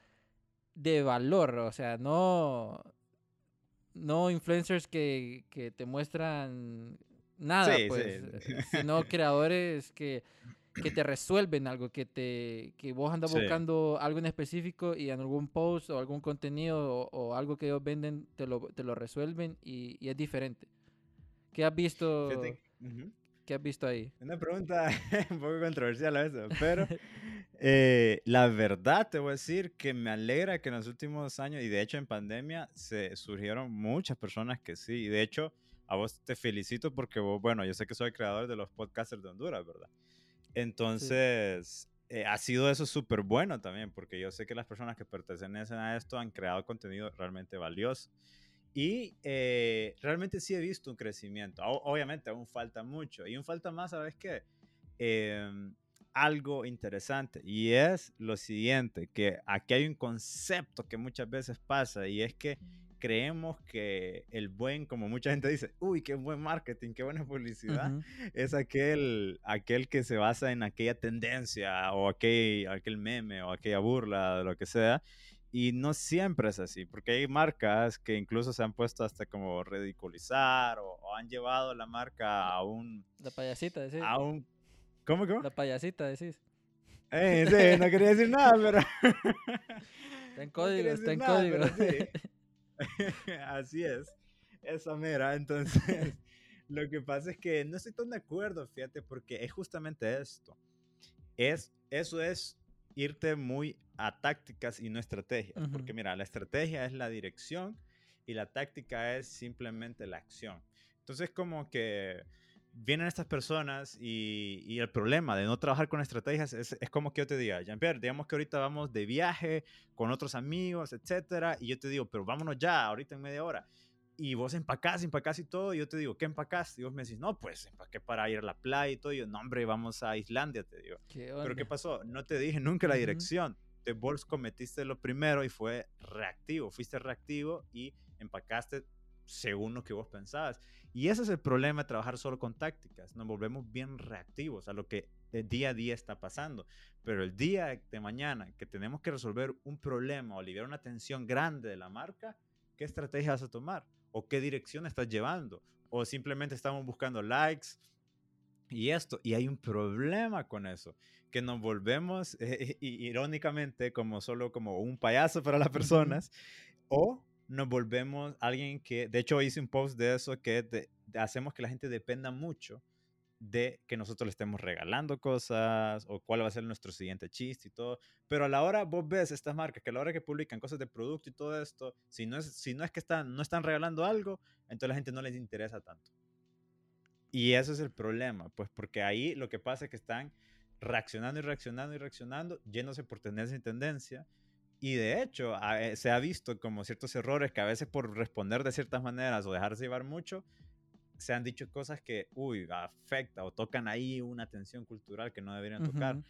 de valor? O sea, no, no influencers que, que te muestran nada, Sí, pues, sí. eh, sino creadores que, que te resuelven algo, que te que vos andas Sí. buscando algo en específico y en algún post o algún contenido o, o algo que ellos venden te lo, te lo resuelven y, y es diferente. ¿Qué has visto? Fíjate que- ujú. ¿Qué has visto ahí? Una pregunta un poco controversial a veces, pero eh, la verdad te voy a decir que me alegra que en los últimos años, y de hecho en pandemia, se surgieron muchas personas que sí, y de hecho a vos te felicito porque vos, bueno, yo sé que soy creador de los podcasters de Honduras, ¿verdad? Entonces, eh, ha sido eso súper bueno también, porque yo sé que las personas que pertenecen a esto han creado contenido realmente valioso. Y eh, realmente sí he visto un crecimiento. O- obviamente aún falta mucho. Y aún falta más, ¿sabes qué? Em, algo interesante. Y es lo siguiente, que aquí hay un concepto que muchas veces pasa y es que creemos que el buen, como mucha gente dice, uy, qué buen marketing, qué buena publicidad, Ujú. es aquel, aquel que se basa en aquella tendencia o aquel, aquel meme o aquella burla, lo que sea. Y no siempre es así, porque hay marcas que incluso se han puesto hasta como ridiculizar o, o han llevado la marca a un... La payasita, decís. A un ¿Cómo, cómo? La payasita, decís. Eh, sí, no quería decir nada, pero... Está en no código, quería está en nada, código. sí. Así es, esa mera. Entonces, lo que pasa es que no estoy tan de acuerdo, fíjate, porque es justamente esto. Es, eso es irte muy a tácticas y no estrategias. Porque mira, la estrategia es la dirección y la táctica es simplemente la acción. Entonces, como que vienen estas personas y, y el problema de no trabajar con estrategias es, es como que yo te diga, Jean-Pierre, digamos que ahorita vamos de viaje con otros amigos, etcétera, y yo te digo, pero vámonos ya, ahorita en media hora. y vos empacás, empacás y todo, y yo te digo, ¿qué empacás? Y vos me decís, no, pues empaqué para ir a la playa y todo, y yo, no, hombre, vamos a Islandia, te digo. Pero ¿qué pasó? No te dije nunca la dirección. De vos cometiste lo primero y fue reactivo, fuiste reactivo y empacaste según lo que vos pensabas. Y ese es el problema de trabajar solo con tácticas. Nos volvemos bien reactivos a lo que el día a día está pasando. Pero el día de mañana que tenemos que resolver un problema o aliviar una tensión grande de la marca, ¿qué estrategia vas a tomar? ¿O qué dirección estás llevando? ¿O simplemente estamos buscando likes? Y esto, y hay un problema con eso, que nos volvemos eh, irónicamente como solo como un payaso para las personas, o nos volvemos alguien que, de hecho hice un post de eso, que hacemos que la gente dependa mucho de que nosotros le estemos regalando cosas o cuál va a ser nuestro siguiente chiste y todo. Pero a la hora vos ves estas marcas que a la hora que publican cosas de producto y todo esto, si no es, si no es que están, no están regalando algo, entonces la gente no les interesa tanto. Y eso es el problema, pues porque ahí lo que pasa es que están reaccionando y reaccionando y reaccionando, yéndose por tendencia y tendencia, y de hecho, eh, se ha visto como ciertos errores que a veces por responder de ciertas maneras o dejarse llevar mucho, se han dicho cosas que, uy, afecta o tocan ahí una tensión cultural que no deberían tocar.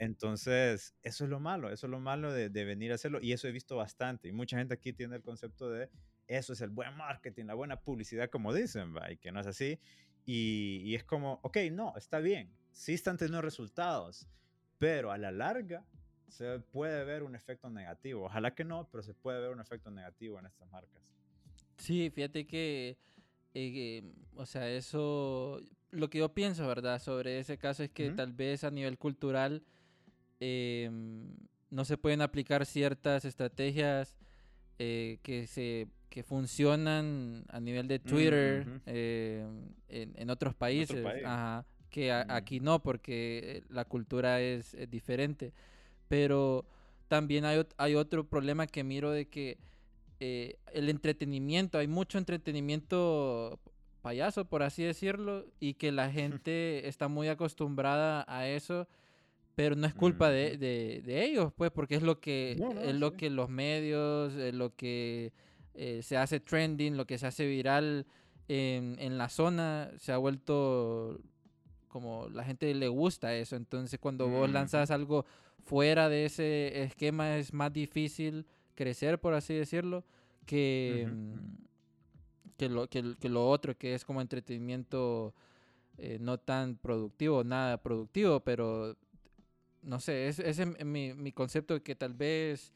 Entonces, eso es lo malo, eso es lo malo de, venir a hacerlo y eso he visto bastante. Y mucha gente aquí tiene el concepto de eso es el buen marketing, la buena publicidad, como dicen, y que no es así. Y, y es como, ok, no, está bien, sí están teniendo resultados, pero a la larga se puede ver un efecto negativo. Ojalá que no, pero se puede ver un efecto negativo en estas marcas. Sí, fíjate que, eh, o sea, eso, lo que yo pienso, ¿verdad? Sobre ese caso es que tal vez a nivel cultural em, no se pueden aplicar ciertas estrategias eh, que se que funcionan a nivel de Twitter em, en, otros países, que aquí no, porque la cultura es diferente. Pero también hay, hay otro problema que miro de que eh, el entretenimiento, hay mucho entretenimiento payaso, por así decirlo, y que la gente está muy acostumbrada a eso, pero no es culpa de, de, ellos, pues, porque es lo que, es lo que los medios, lo que eh, se hace trending, lo que se hace viral en, en la zona, se ha vuelto como la gente le gusta eso. Entonces, cuando vos lanzas algo fuera de ese esquema, es más difícil crecer, por así decirlo, que, mm, que, lo, que, lo otro, que es como entretenimiento eh, no tan productivo, nada productivo, pero no sé, ese es mi, mi concepto de que tal vez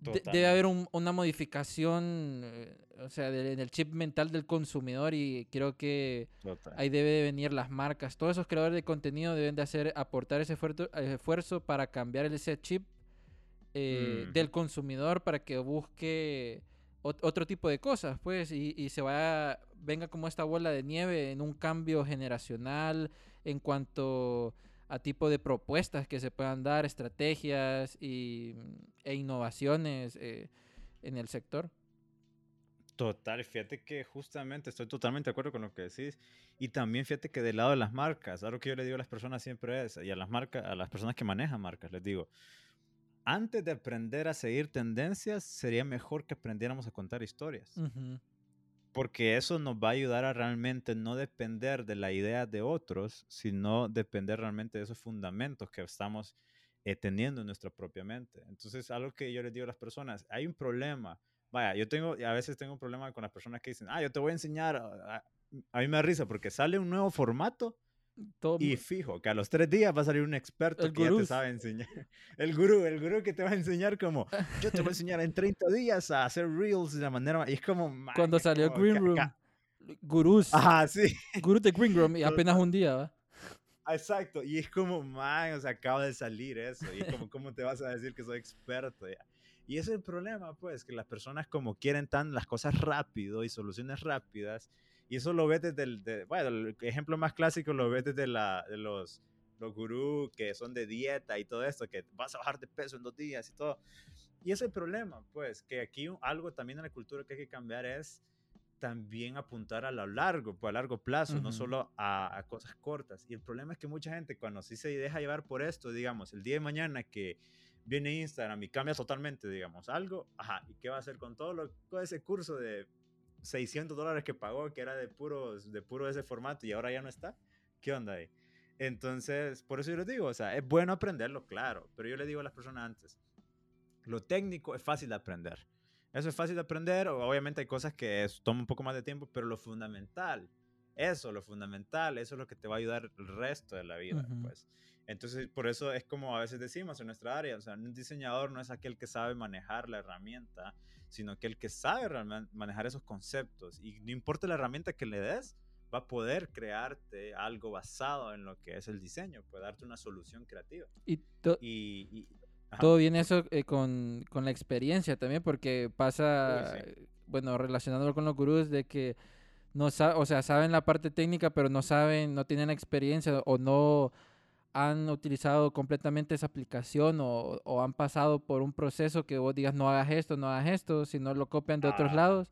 debe haber una modificación, eh, o sea, en el chip mental del consumidor y creo que ahí debe de venir las marcas. Todos esos creadores de contenido deben de hacer, aportar ese esfuerzo, para cambiar ese chip eh, del consumidor para que busque otro tipo de cosas, pues, y, y se vaya, venga como esta bola de nieve en un cambio generacional en cuanto a tipo de propuestas que se puedan dar, estrategias y, e innovaciones eh, en el sector. Total, fíjate que justamente estoy totalmente de acuerdo con lo que decís. Y también fíjate que del lado de las marcas, algo que yo le digo a las personas siempre es, y a las marcas, a las personas que manejan marcas, les digo, antes de aprender a seguir tendencias, sería mejor que aprendiéramos a contar historias porque eso nos va a ayudar a realmente no depender de la idea de otros, sino depender realmente de esos fundamentos que estamos eh, teniendo en nuestra propia mente. Entonces, algo que yo les digo a las personas, hay un problema. Vaya, yo tengo, a veces tengo un problema con las personas que dicen, ah, yo te voy a enseñar. A, a mí me da risa porque sale un nuevo formato y fijo, que a los tres días va a salir un experto que ya te sabe enseñar. El gurú, el gurú que te va a enseñar como, yo te voy a enseñar en 30 días a hacer reels de la manera... Y es como... Cuando salió Green Room, gurús. Ajá, sí. Gurús de Green Room y apenas un día, ¿va? Exacto, y es como, man, o sea, acaba de salir eso, y como, ¿cómo te vas a decir que soy experto? Ya? Y ese es el problema, pues, que las personas como quieren tan las cosas rápido y soluciones rápidas, y eso lo ves desde el, bueno, el ejemplo más clásico lo ves desde la, de los, los gurús que son de dieta y todo esto, que vas a bajar de peso en dos días y todo. Y ese es el problema, pues, que aquí algo también en la cultura que hay que cambiar es también apuntar a lo largo, pues a largo plazo, no solo a, a, cosas cortas. Y el problema es que mucha gente cuando sí se deja llevar por esto, digamos, el día de mañana que viene Instagram y cambia totalmente, digamos, algo, ajá, ¿y qué va a hacer con todo, lo, todo ese curso de 600 dólares que pagó, que era de puro, de puro ese formato y ahora ya no está. ¿Qué onda ahí? Entonces, por eso yo les digo, o sea, es bueno aprenderlo, claro, pero yo le digo a las personas antes, lo técnico es fácil de aprender. Eso es fácil de aprender, obviamente hay cosas que toman un poco más de tiempo, pero lo fundamental, eso, lo fundamental, eso es lo que te va a ayudar el resto de la vida, pues. Entonces, por eso es como a veces decimos en nuestra área, o sea, un diseñador no es aquel que sabe manejar la herramienta, sino que el que sabe manejar esos conceptos. Y no importa la herramienta que le des, va a poder crearte algo basado en lo que es el diseño, puede darte una solución creativa. Y, y, todo viene eso eh, con, con, la experiencia también, porque pasa, bueno, relacionándolo con los gurús, de que no o sea, saben la parte técnica, pero no saben, no tienen experiencia o no han utilizado completamente esa aplicación o, han pasado por un proceso que vos digas no hagas esto, no hagas esto, si no lo copian de otros ah. lados.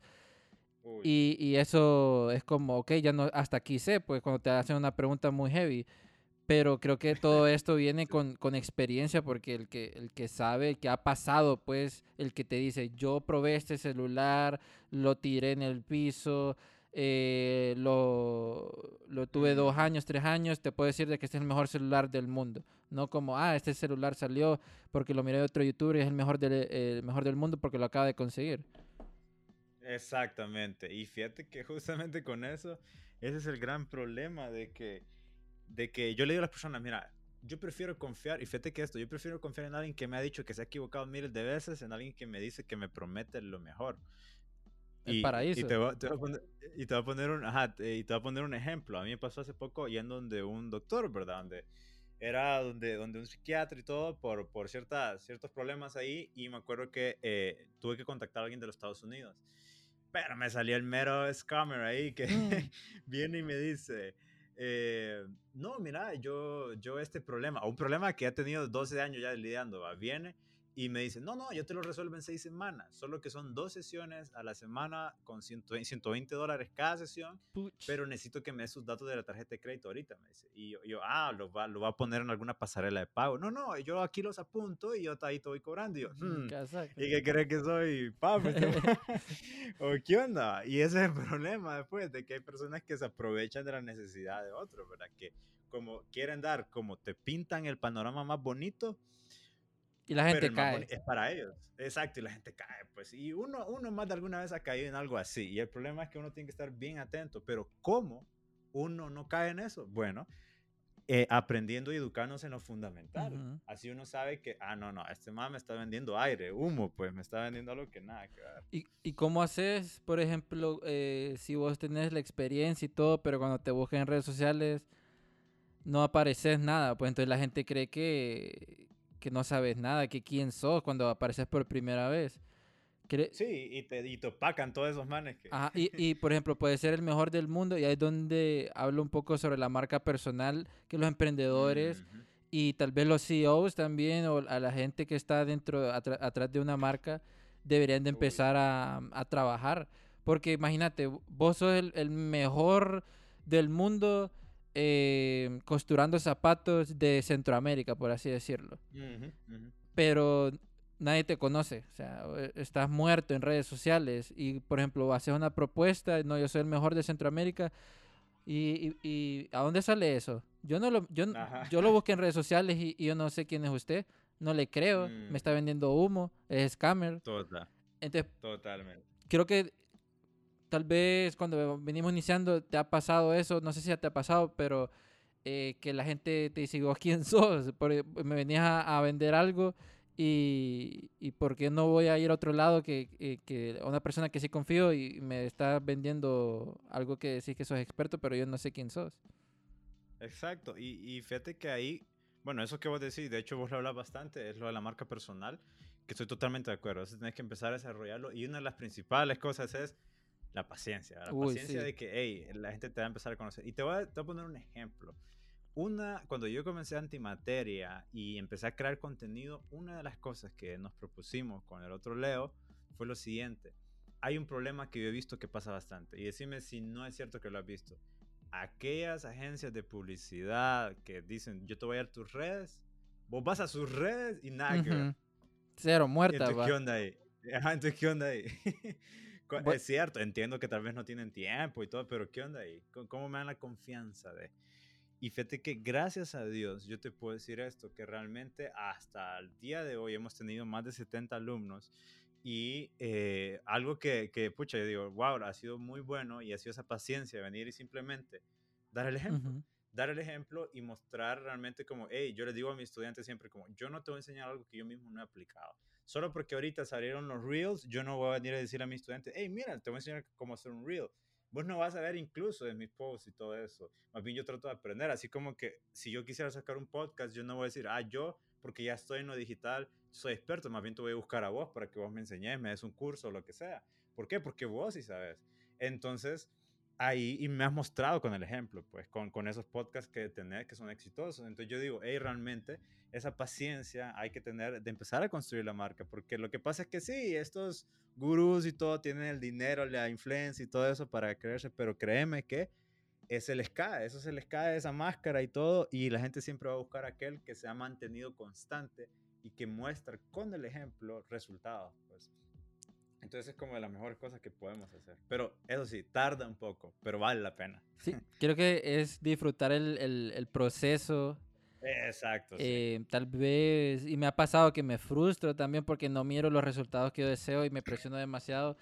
Y, y, eso es como, ok, ya no, hasta aquí sé, pues cuando te hacen una pregunta muy heavy. Pero creo que todo esto viene con, con, experiencia porque el que, el que sabe, el que ha pasado, pues, el que te dice, yo probé este celular, lo tiré en el piso, eh, lo, lo, tuve dos años, tres años, te puedo decir de que este es el mejor celular del mundo. No como, ah, este celular salió porque lo miré de otro youtuber y es el mejor, del, el mejor del mundo porque lo acaba de conseguir. Exactamente. Y fíjate que justamente con eso, ese es el gran problema de que, de que yo le digo a las personas, mira, yo prefiero confiar, y fíjate que esto, yo prefiero confiar en alguien que me ha dicho que se ha equivocado miles de veces, en alguien que me dice que me promete lo mejor. Y, paraíso. Y te, voy, a poner, y te a poner un, ajá, y te voy a poner un ejemplo. A mí me pasó hace poco yendo donde un doctor, ¿verdad? Donde era donde, donde un psiquiatra y todo por, por ciertas, ciertos problemas ahí. Y me acuerdo que eh, tuve que contactar a alguien de los Estados Unidos. Pero me salió el mero scammer ahí que mm. viene y me dice, eh, no, mira, yo, yo este problema, un problema que ha tenido 12 años ya lidiando, ¿va? viene y me dice, no, no, yo te lo resuelvo en seis semanas, solo que son dos sesiones a la semana con 120 dólares cada sesión, pero necesito que me des sus datos de la tarjeta de crédito ahorita, me dice. Y yo, ah, lo va, lo va a poner en alguna pasarela de pago. No, no, yo aquí los apunto y yo ahí te voy cobrando. Y yo, hmm, ¿y qué crees que soy? Papi, ¿o qué onda? Y ese es el problema después, de que hay personas que se aprovechan de la necesidad de otros, ¿verdad? Que como quieren dar, como te pintan el panorama más bonito, y la gente cae. Es para ellos. Exacto, y la gente cae, pues. Y uno, uno más de alguna vez ha caído en algo así. Y el problema es que uno tiene que estar bien atento. Pero ¿cómo uno no cae en eso? Bueno, eh, aprendiendo y educándonos en lo fundamental. Así uno sabe que, ah, no, no, este man me está vendiendo aire, humo, pues me está vendiendo algo que nada que ver. ¿Y, y cómo haces, por ejemplo, eh, si vos tenés la experiencia y todo, pero cuando te buscan en redes sociales no apareces nada? Pues entonces la gente cree que que no sabes nada, que quién sos cuando apareces por primera vez. Sí, y te, y te opacan todos esos manes. Que... Ajá, y, y, por ejemplo, puede ser el mejor del mundo y ahí es donde hablo un poco sobre la marca personal, que los emprendedores y tal vez los CEOs también o a la gente que está dentro, atrás de una marca, deberían de empezar a, a, trabajar. Porque imagínate, vos sos el, el mejor del mundo eh, costurando zapatos de Centroamérica, por así decirlo. Pero nadie te conoce, o sea, e, estás muerto en redes sociales y, por ejemplo, haces una propuesta, no, yo soy el mejor de Centroamérica. ¿Y, y, a dónde sale eso? Yo no lo, yo, yo lo busqué en redes sociales y, yo no sé quién es usted. No le creo. Me mm. está vendiendo humo. Es scammer. Total. Totalmente. Creo que tal vez cuando venimos iniciando te ha pasado eso, no sé si ya te ha pasado, pero eh, que la gente te dice, ¿vos quién sos? Porque me venías a, vender algo y, y ¿por qué no voy a ir a otro lado que, eh, que una persona que sí confío y me está vendiendo algo que decís que sos experto, pero yo no sé quién sos? Exacto, y, y fíjate que ahí, bueno, eso que vos decís, de hecho vos lo hablas bastante, es lo de la marca personal, que estoy totalmente de acuerdo, Entonces, tenés que empezar a desarrollarlo y una de las principales cosas es la paciencia, la paciencia de que, hey, la gente te va a empezar a conocer. Y te voy a, poner un ejemplo. Una, cuando yo comencé antimateria y empecé a crear contenido, una de las cosas que nos propusimos con el otro Leo fue lo siguiente. Hay un problema que yo he visto que pasa bastante. Y decime si no es cierto que lo has visto. Aquellas agencias de publicidad que dicen, yo te voy a dar tus redes, vos vas a sus redes y nada que ver. Cero, muerta. ¿qué onda ahí? entonces, ¿qué onda ahí? Es cierto, entiendo que tal vez no tienen tiempo y todo, pero ¿qué onda ahí? ¿Cómo me dan la confianza de...? Y fíjate que gracias a Dios, yo te puedo decir esto, que realmente hasta el día de hoy hemos tenido más de 70 alumnos y eh, algo que, que, pucha, yo digo, wow, ha sido muy bueno y ha sido esa paciencia de venir y simplemente dar el ejemplo. Dar el ejemplo y mostrar realmente como, hey, yo les digo a mis estudiantes siempre como, yo no te voy a enseñar algo que yo mismo no he aplicado. Solo porque ahorita salieron los reels, yo no voy a venir a decir a mis estudiantes, hey, mira, te voy a enseñar cómo hacer un reel. Vos no vas a ver incluso de mis posts y todo eso. Más bien yo trato de aprender, así como que si yo quisiera sacar un podcast, yo no voy a decir, ah, yo, porque ya estoy en lo digital, soy experto, más bien te voy a buscar a vos para que vos me enseñes, me des un curso o lo que sea. ¿Por qué? Porque vos sí sabes. Entonces, ahí, y me has mostrado con el ejemplo, pues, con, con esos podcasts que tenés que son exitosos. Entonces yo digo, hey, realmente esa paciencia hay que tener de empezar a construir la marca, porque lo que pasa es que sí, estos gurús y todo tienen el dinero, la influencia y todo eso para creerse, pero créeme que se les cae, eso se les cae esa máscara y todo, y la gente siempre va a buscar aquel que se ha mantenido constante y que muestra con el ejemplo resultados. Entonces es como de las mejores cosas que podemos hacer. Pero eso sí, tarda un poco, pero vale la pena. Sí, creo que es disfrutar el, el, el proceso. Exacto. Eh, tal vez, y me ha pasado que me frustro también porque no miro los resultados que yo deseo y me presiono demasiado,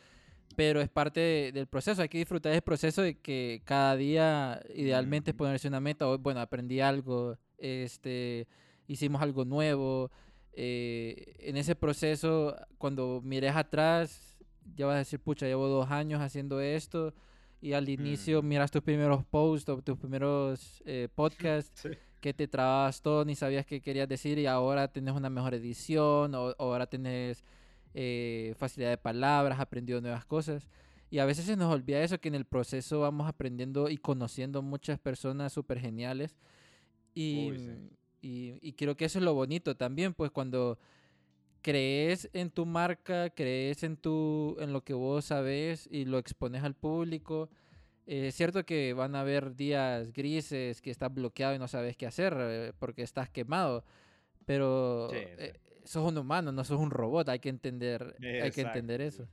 pero es parte del proceso. Hay que disfrutar del proceso de que cada día idealmente es ponerse una meta. Hoy, bueno, aprendí algo, este, hicimos algo nuevo. Eh, en ese proceso, cuando mires atrás, ya vas a decir, pucha, llevo dos años haciendo esto. Y al inicio miras tus primeros posts o tus primeros eh, podcasts, que te trabas todo, ni sabías qué querías decir y ahora tienes una mejor edición o, ahora tienes eh, facilidad de palabras, aprendido nuevas cosas. Y a veces se nos olvida eso, que en el proceso vamos aprendiendo y conociendo muchas personas súper geniales. Y, y, creo que eso es lo bonito también, pues cuando crees en tu marca, crees en, tu, en lo que vos sabes y lo expones al público. Eh, es cierto que van a haber días grises que estás bloqueado y no sabes qué hacer eh, porque estás quemado, pero eh, sos un humano, no sos un robot, hay que entender, hay que entender eso.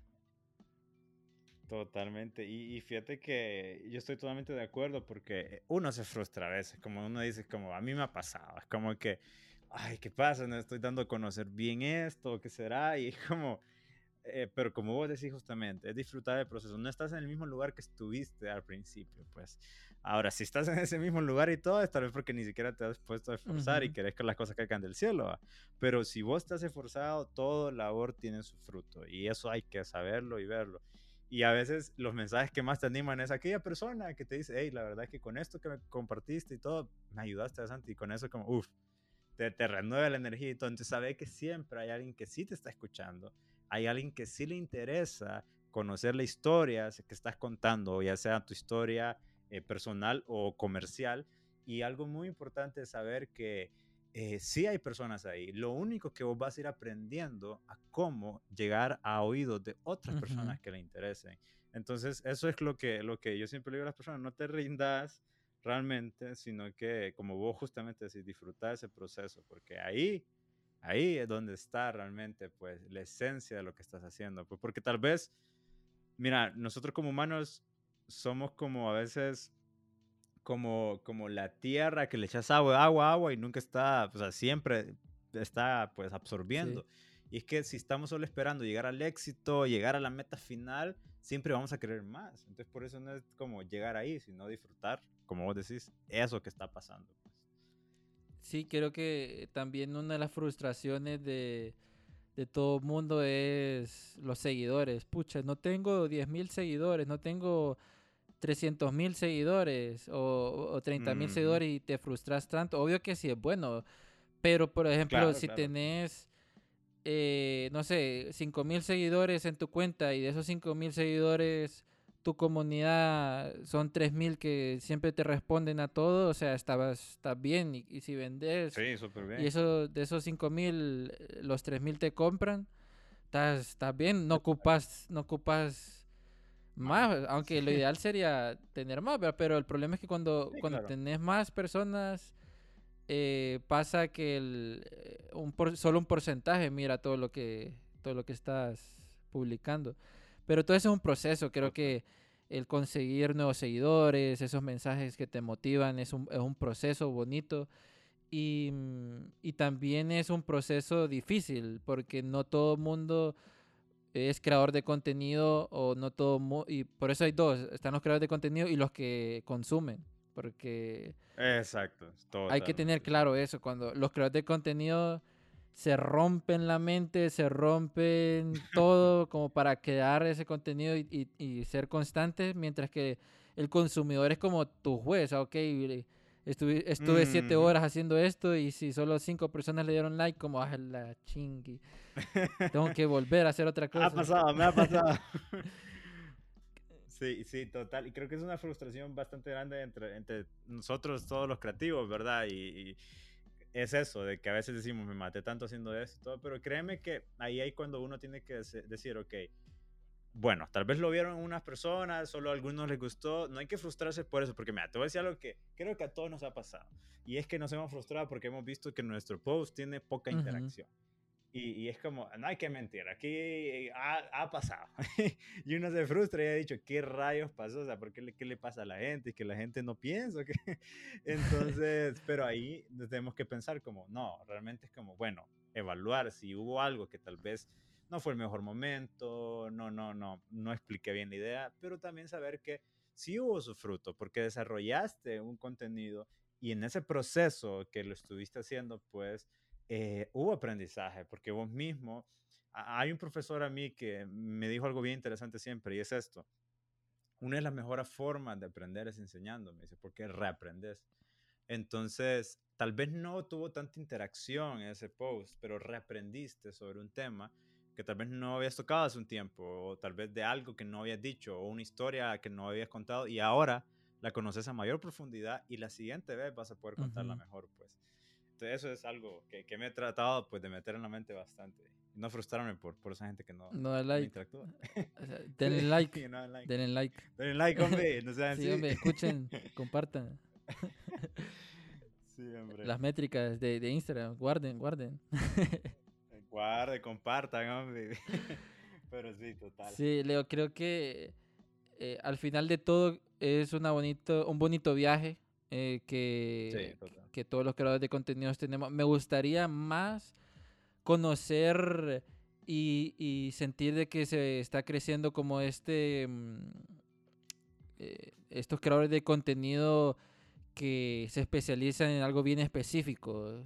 Totalmente. Y, y, fíjate que yo estoy totalmente de acuerdo porque uno se frustra a veces, como uno dice, como a mí me ha pasado, es como que, ay, ¿qué pasa? No estoy dando a conocer bien esto, ¿qué será? Y como, eh, pero como vos decís justamente, es disfrutar del proceso. No estás en el mismo lugar que estuviste al principio, pues. Ahora, si estás en ese mismo lugar y todo, es tal vez porque ni siquiera te has puesto a esforzar y querés que las cosas caigan del cielo. Pero si vos estás esforzado, todo labor tiene su fruto. Y eso hay que saberlo y verlo. Y a veces los mensajes que más te animan es aquella persona que te dice, hey, la verdad es que con esto que me compartiste y todo, me ayudaste bastante. Y con eso como, uff, te, te renueva la energía y todo. Entonces, sabe que siempre hay alguien que sí te está escuchando. Hay alguien que sí le interesa conocer la historia que estás contando, ya sea tu historia eh, personal o comercial. Y algo muy importante es saber que eh, sí hay personas ahí. Lo único que vos vas a ir aprendiendo a cómo llegar a oídos de otras personas que le interesen. Entonces, eso es lo que, lo que yo siempre le digo a las personas, no te rindas realmente, sino que como vos justamente decís, disfrutar ese proceso, porque ahí, ahí es donde está realmente pues la esencia de lo que estás haciendo. Pues porque tal vez, mira, nosotros como humanos somos como a veces como, como la tierra que le echas agua, agua, agua y nunca está, o sea, siempre está pues absorbiendo. Y es que si estamos solo esperando llegar al éxito, llegar a la meta final, siempre vamos a querer más. Entonces por eso no es como llegar ahí, sino disfrutar, como vos decís, eso que está pasando. Pues. Sí, creo que también una de las frustraciones de, de todo el mundo es los seguidores. Pucha, no tengo 10.000 seguidores, no tengo 300 mil seguidores o, o 30 mil seguidores y te frustras tanto, obvio que sí es bueno, pero por ejemplo, si tenés, eh, no sé, 5 mil seguidores en tu cuenta y de esos 5 mil seguidores tu comunidad son 3 mil que siempre te responden a todo, o sea, estabas, estás bien y, si vendes y eso, de esos 5 mil, los 3 mil te compran, estás, estás bien, no ocupas, no ocupas más, aunque lo ideal sería tener más, pero el problema es que cuando, cuando tenés más personas, eh, pasa que el, eh, solo un porcentaje mira todo lo que todo lo que estás publicando. Pero todo eso es un proceso, creo que el conseguir nuevos seguidores, esos mensajes que te motivan, es un, es un proceso bonito. Y, mm, y, también es un proceso difícil, porque no todo el mundo es creador de contenido o no todo y por eso hay dos, están los creadores de contenido y los que consumen, porque Exacto, hay que tener claro eso, cuando los creadores de contenido se rompen la mente, se rompen todo como para crear ese contenido y, y, ser constantes, mientras que el consumidor es como tu juez, ah, ok, estuve, estuve siete horas haciendo esto y si solo cinco personas le dieron like, como, ah, la chingui, tengo que volver a hacer otra cosa. ha pasado, me ha pasado. Sí, sí, total. Y creo que es una frustración bastante grande entre, entre nosotros, todos los creativos, ¿verdad? y es eso, de que a veces decimos, me maté tanto haciendo esto y todo, pero créeme que ahí hay cuando uno tiene que decir, ok, bueno, tal vez lo vieron unas personas, solo a algunos les gustó, no hay que frustrarse por eso, porque mira, te voy a decir algo que creo que a todos nos ha pasado, y es que nos hemos frustrado porque hemos visto que nuestro post tiene poca interacción. Y, es como, no hay que mentir, aquí ha, pasado. y uno se frustra y ha dicho, ¿qué rayos pasó? O sea, ¿por qué le, qué le pasa a la gente? ¿Que la gente no piensa? Entonces, pero ahí tenemos que pensar como, no, realmente es como, bueno, evaluar si hubo algo que tal vez no fue el mejor momento, no, no, no, no expliqué bien la idea, pero también saber que sí hubo su fruto, porque desarrollaste un contenido y en ese proceso que lo estuviste haciendo, pues eh, hubo aprendizaje, porque vos mismo, hay un profesor a mí que me dijo algo bien interesante siempre, y es esto. Una de las mejores formas de aprender es enseñando, me dice, porque reaprendes. Entonces, tal vez no tuvo tanta interacción en ese post, pero reaprendiste sobre un tema que tal vez no habías tocado hace un tiempo, o tal vez de algo que no habías dicho, o una historia que no habías contado, y ahora la conoces a mayor profundidad y la siguiente vez vas a poder contarla mejor, pues. Entonces eso es algo que, que, me he tratado pues de meter en la mente bastante. Y no frustrarme por, por esa gente que no, no, like. interactúa. denle like. Denle like. Denle like, hombre. No sean sí, hombre, escuchen, compartan. sí, hombre. Las métricas de, de Instagram, guarden, guarden. Guarden, compartan, hombre. Pero sí, total. Sí, Leo, creo que eh, al final de todo es una bonito, un bonito viaje eh, que, que todos los creadores de contenidos tenemos. Me gustaría más conocer y, y, sentir de que se está creciendo como este mm, eh, estos creadores de contenido que se especializan en algo bien específico.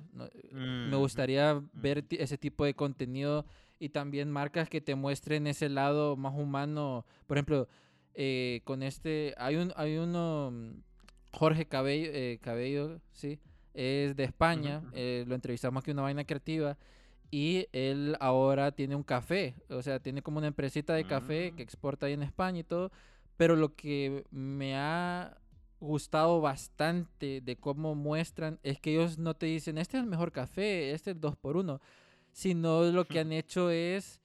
Me gustaría ver ese tipo de contenido y también marcas que te muestren ese lado más humano. Por ejemplo, eh, con este, hay, un, hay uno mm, Jorge Cabello, eh, Cabello sí, es de España, eh, lo entrevistamos aquí una vaina creativa y él ahora tiene un café, o sea, tiene como una empresita de café que ah. exporta ahí en España y todo, pero lo que me ha gustado bastante de cómo muestran es que ellos no te dicen, este es el mejor café, este es el 2 por 1 sino lo que han hecho es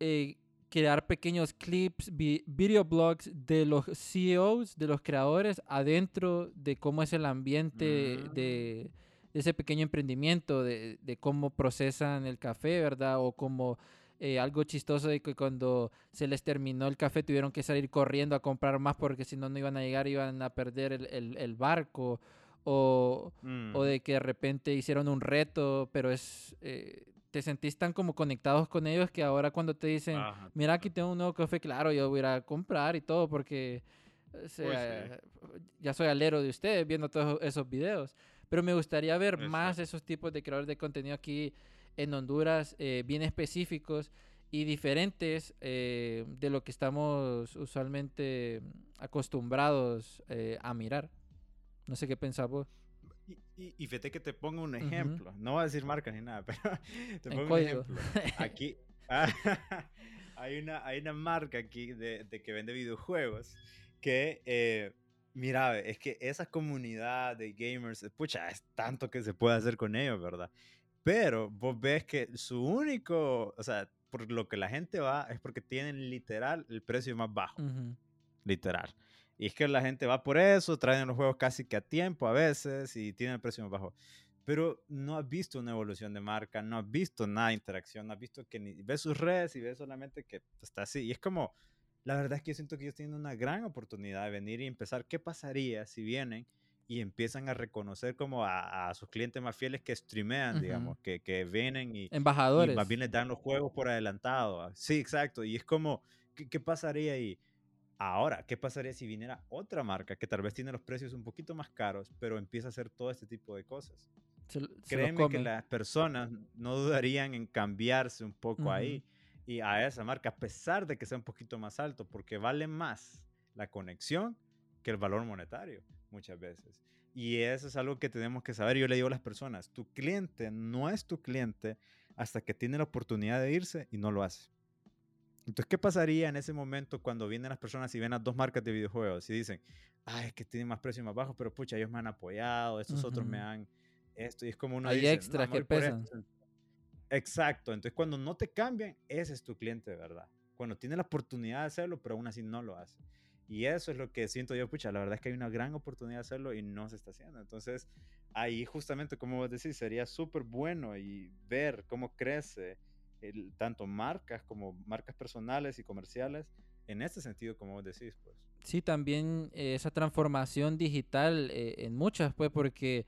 eh, crear pequeños clips, video blogs de los CEOs, de los creadores, adentro de cómo es el ambiente mm. de, ese pequeño emprendimiento, de, cómo procesan el café, ¿verdad? O como eh, algo chistoso de que cuando se les terminó el café tuvieron que salir corriendo a comprar más porque si no, no iban a llegar, iban a perder el, barco. O, o, mm. de que de repente hicieron un reto, pero es... Eh, te sentís tan como conectados con ellos que ahora cuando te dicen, mira, aquí tengo un nuevo café, claro, yo voy a ir a comprar y todo porque eh, ya soy alero de ustedes viendo todos esos videos. Pero me gustaría ver más esos tipos de creadores de contenido aquí en Honduras, eh, bien específicos y diferentes eh, de lo que estamos usualmente acostumbrados a mirar. No sé qué pensás vos. Y, y, fíjate que te pongo un ejemplo. No voy a decir marcas ni nada, pero te pongo un ejemplo. Aquí hay, una, hay una marca aquí de, de que vende videojuegos que, eh, mira, es que esa comunidad de gamers, pucha, es tanto que se puede hacer con ellos, ¿verdad? Pero vos ves que su único, o sea, por lo que la gente va es porque tienen literal el precio más bajo. Literal. Y es que la gente va por eso, traen los juegos casi que a tiempo a veces y tienen el precio más bajo. Pero no has visto una evolución de marca, no has visto nada de interacción, no has visto que ni ves sus redes y ves solamente que está así. Y es como, la verdad es que yo siento que ellos tienen una gran oportunidad de venir y empezar. ¿Qué pasaría si vienen y empiezan a reconocer como a, sus clientes más fieles que streamean, digamos, que, que vienen y, Embajadores. y más bien les dan los juegos por adelantado? Ah, sí, exacto. Y es como, ¿qué, qué pasaría ahí? Ahora, ¿qué pasaría si viniera otra marca que tal vez tiene los precios un poquito más caros, pero empieza a hacer todo este tipo de cosas? Créeme que las personas no dudarían en cambiarse un poco ahí y a esa marca, a pesar de que sea un poquito más alto, porque vale más la conexión que el valor monetario muchas veces. Y eso es algo que tenemos que saber. Yo le digo a las personas, tu cliente no es tu cliente hasta que tiene la oportunidad de irse y no lo hace. Entonces, ¿qué pasaría en ese momento cuando vienen las personas y ven a dos marcas de videojuegos y dicen, ay, es que tienen más precio más bajo, pero pucha, ellos me han apoyado, estos otros me han esto, y es como uno Hay dice, extras que pesan. Exacto, entonces cuando no te cambian, ese es tu cliente de verdad. Cuando tiene la oportunidad de hacerlo, pero aún así no lo hace. Y eso es lo que siento yo, pucha, la verdad es que hay una gran oportunidad de hacerlo y no se está haciendo. Entonces, ahí justamente, como vos decís, sería súper bueno y ver cómo crece el, tanto marcas como marcas personales y comerciales en este sentido, como vos decís, pues. Sí, también eh, esa transformación digital eh, en muchas, pues, porque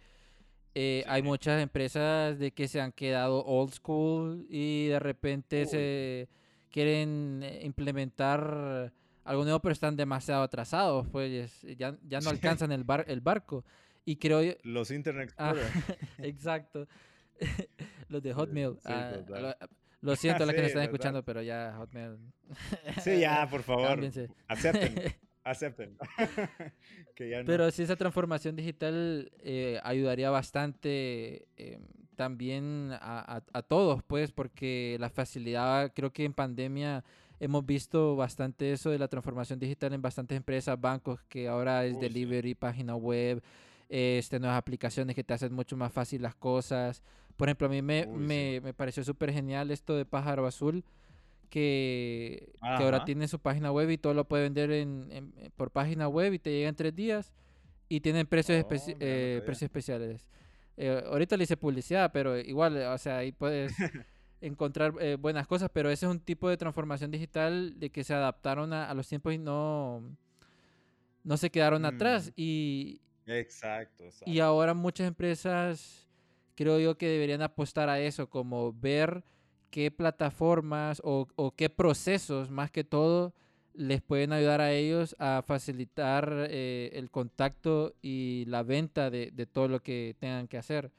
eh, hay muchas empresas de que se han quedado old school y de repente se quieren implementar algo nuevo, pero están demasiado atrasados, pues ya, ya no alcanzan el, bar, el barco. Y creo yo... Los Internet ah, exacto. Los de Hotmail. Ah, lo, siento a los que nos están escuchando, pero ya Hotmail. sí, ya, por favor. Acepten. Acepten. Pero sí, esa transformación digital eh, ayudaría bastante eh, también a, a, todos, pues, porque la facilidad, creo que en pandemia hemos visto bastante eso de la transformación digital en bastantes empresas, bancos, que ahora es delivery, página web, este, nuevas aplicaciones que te hacen mucho más fácil las cosas. Por ejemplo, a mí me, me, me pareció súper genial esto de Pájaro Azul, que, que, ahora tiene su página web y todo lo puede vender en, por página web y te llega en tres días y tienen precios, oh, eh, precios especiales. Eh, ahorita le hice publicidad, pero igual, o sea, ahí puedes... encontrar eh, buenas cosas, pero ese es un tipo de transformación digital de que se adaptaron a, los tiempos y no, no se quedaron atrás. Mm. Y, exacto, Y ahora muchas empresas creo yo que deberían apostar a eso, como ver qué plataformas o, qué procesos, más que todo, les pueden ayudar a ellos a facilitar eh, el contacto y la venta de, de todo lo que tengan que hacer.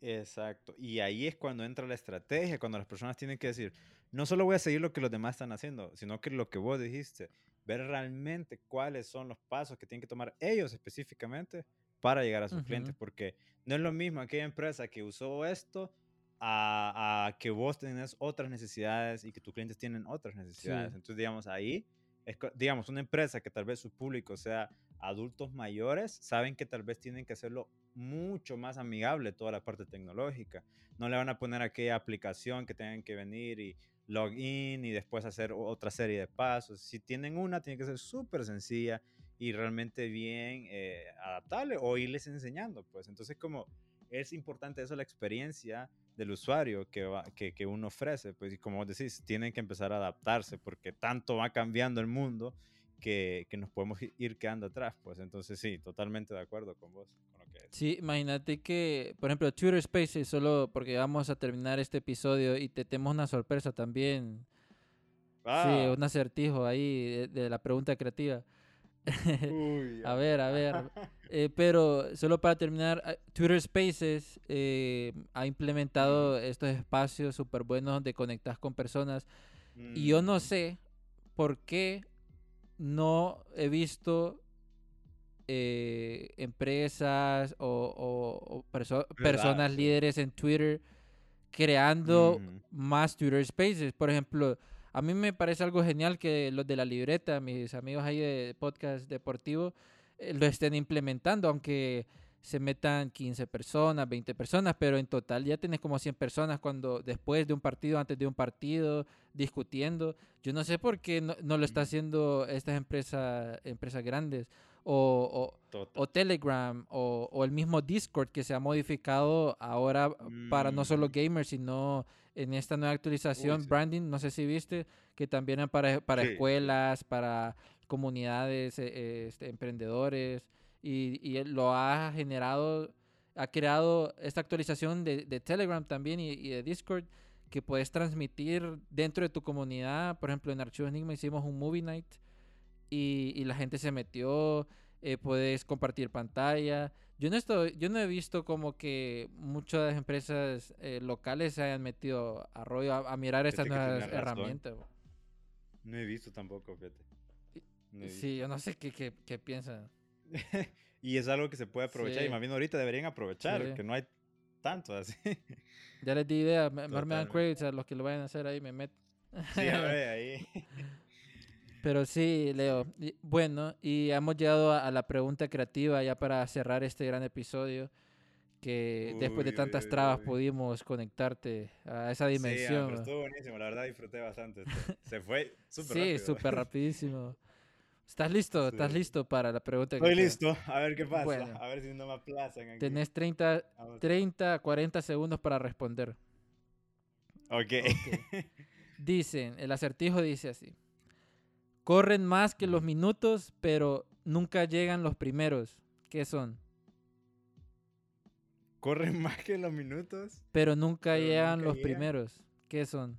Exacto. Y ahí es cuando entra la estrategia, cuando las personas tienen que decir, no solo voy a seguir lo que los demás están haciendo, sino que lo que vos dijiste, ver realmente cuáles son los pasos que tienen que tomar ellos específicamente para llegar a sus clientes, porque no es lo mismo aquella empresa que usó esto a, que vos tenés otras necesidades y que tus clientes tienen otras necesidades. Entonces, digamos, ahí, es, digamos, una empresa que tal vez su público sea adultos mayores, saben que tal vez tienen que hacerlo mucho más amigable toda la parte tecnológica. No le van a poner aquella aplicación que tengan que venir y login y después hacer otra serie de pasos. Si tienen una, tiene que ser súper sencilla y realmente bien eh, adaptable o irles enseñando. Pues entonces como es importante eso, la experiencia del usuario que, que, que uno ofrece. Pues y como decís, tienen que empezar a adaptarse porque tanto va cambiando el mundo que, que, nos podemos ir quedando atrás, pues entonces sí, totalmente de acuerdo con vos. Sí, imagínate que, por ejemplo, Twitter Spaces, solo porque vamos a terminar este episodio y te tenemos una sorpresa también. Sí, ah. un acertijo ahí de, la pregunta creativa. A ver, a ver. Eh, pero solo para terminar, ah, Twitter Spaces eh, ha implementado estos espacios súper buenos donde conectas con personas. Y yo no mm. sé por qué no he visto eh, empresas o, personas líderes en Twitter creando mm. más Twitter Spaces. Por ejemplo, a mí me parece algo genial que los de la libreta, mis amigos ahí de podcast deportivo, eh, lo estén implementando, aunque se metan 15 personas, 20 personas, pero en total ya tienes como 100 personas cuando después de un partido, antes de un partido, discutiendo. Yo no sé por qué no, lo está haciendo estas empresas, empresas grandes o, o, Telegram o, el mismo Discord que se ha modificado ahora para no solo mm. gamers, sino en esta nueva actualización, branding, no sé si viste, que también para, para escuelas, para comunidades, eh, este, emprendedores, y, y, lo ha generado, ha creado esta actualización de, de Telegram también y, y, de Discord, que puedes transmitir dentro de tu comunidad. Por ejemplo, en Archivos Enigma hicimos un Movie Night y, y la gente se metió, eh, puedes compartir pantalla. Yo no, estoy, yo no he visto como que muchas empresas eh, locales se hayan metido a rollo a, mirar estas nuevas herramientas. No he visto tampoco, fíjate. sí, yo no sé qué, qué, qué piensan. y es algo que se puede aprovechar y más bien ahorita deberían aprovechar, que no hay tanto así. ya les di idea, mejor me dan créditos a los que lo vayan a hacer ahí, me meto. sí, a ver, ahí. Pero sí, Leo. Bueno, y hemos llegado a, la pregunta creativa ya para cerrar este gran episodio. Que después de tantas trabas pudimos conectarte a esa dimensión. Sí, estuvo buenísimo, la verdad disfruté bastante. Se fue súper rápido. Sí, súper rapidísimo. ¿Estás listo? ¿Estás listo para la pregunta? Estoy listo, a ver qué pasa. a ver si no me aplazan. Aquí. Tenés 30, 30, 40 segundos para responder. Ok. okay. Dicen, el acertijo dice así. Corren más que los minutos, pero nunca llegan los primeros. ¿Qué son? Corren más que los minutos. Pero nunca llegan los primeros. ¿Qué son?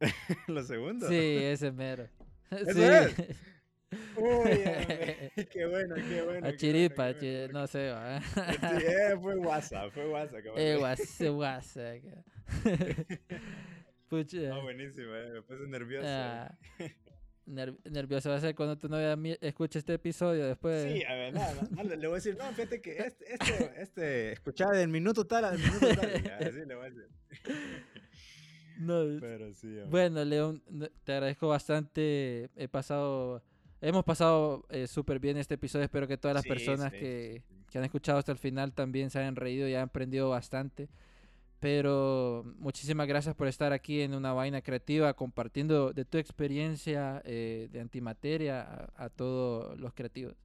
los segundos. Sí, ese mero. sí. Uy, qué bueno, qué bueno. A chiripa, no sé. ¿eh? eh, fue WhatsApp, fue WhatsApp. Eh, WhatsApp, WhatsApp. Pucha. Ah, buenísimo, eh, me puse nervioso. Ah, nervioso va a ser cuando tu novia escuche este episodio después. Sí, a ver, nada, le voy a decir, no, fíjate que este, este, este escuchaba del minuto tal al minuto tal. Así le voy a decir. No, Pero sí, bueno, León, te agradezco bastante. He pasado, hemos pasado eh, súper bien este episodio. Espero que todas las personas que, que han escuchado hasta el final también se hayan reído y hayan aprendido bastante. Pero muchísimas gracias por estar aquí en una vaina creativa, compartiendo de tu experiencia eh, de antimateria a, todos los creativos.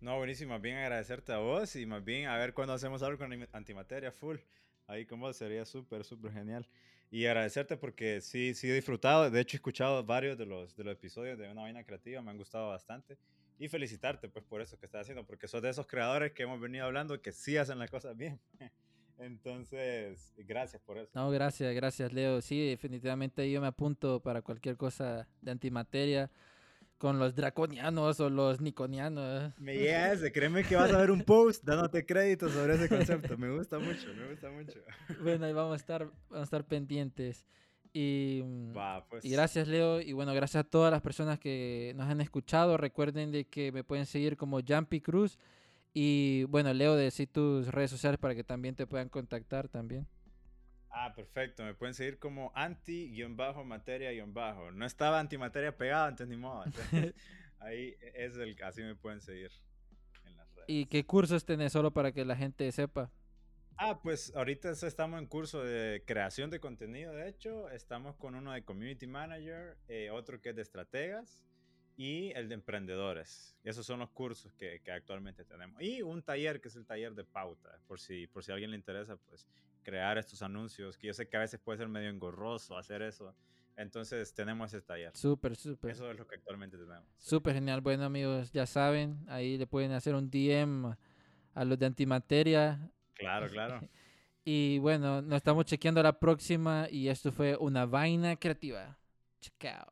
No, buenísimo, más bien agradecerte a vos y más bien a ver cuándo hacemos algo con antimateria full. Ahí como sería súper, súper genial. Y agradecerte porque sí, sí he disfrutado, de hecho he escuchado varios de los, de los episodios de Una Vaina Creativa, me han gustado bastante. Y felicitarte pues por eso que estás haciendo, porque sos de esos creadores que hemos venido hablando que sí hacen las cosas bien. Entonces, gracias por eso. No, gracias, gracias, Leo. Sí, definitivamente yo me apunto para cualquier cosa de antimateria con los draconianos o los niconianos. Me llega ese, créeme que vas a ver un post dándote crédito sobre ese concepto. Me gusta mucho, me gusta mucho. Bueno, ahí vamos a estar, vamos a estar pendientes. Y, pues. y gracias, Leo. Y bueno, gracias a todas las personas que nos han escuchado. Recuerden de que me pueden seguir como Jumpy Cruz y bueno, Leo, decir tus redes sociales para que también te puedan contactar también. Ah, perfecto. Me pueden seguir como anti-materia-bajo. No estaba antimateria pegada antes ni modo. ahí es el así me pueden seguir en las redes. ¿Y qué cursos tenés solo para que la gente sepa? Ah, pues ahorita estamos en curso de creación de contenido, de hecho. Estamos con uno de Community Manager, eh, otro que es de estrategas y el de emprendedores. Esos son los cursos que, que, actualmente tenemos. Y un taller que es el taller de pauta, por si, por si a alguien le interesa, pues crear estos anuncios, que yo sé que a veces puede ser medio engorroso hacer eso. Entonces tenemos ese taller. Súper, súper. Eso es lo que actualmente tenemos. Súper genial. Bueno amigos, ya saben, ahí le pueden hacer un DM a los de antimateria. Claro, claro. y bueno, nos estamos chequeando la próxima y esto fue una vaina creativa. Chao.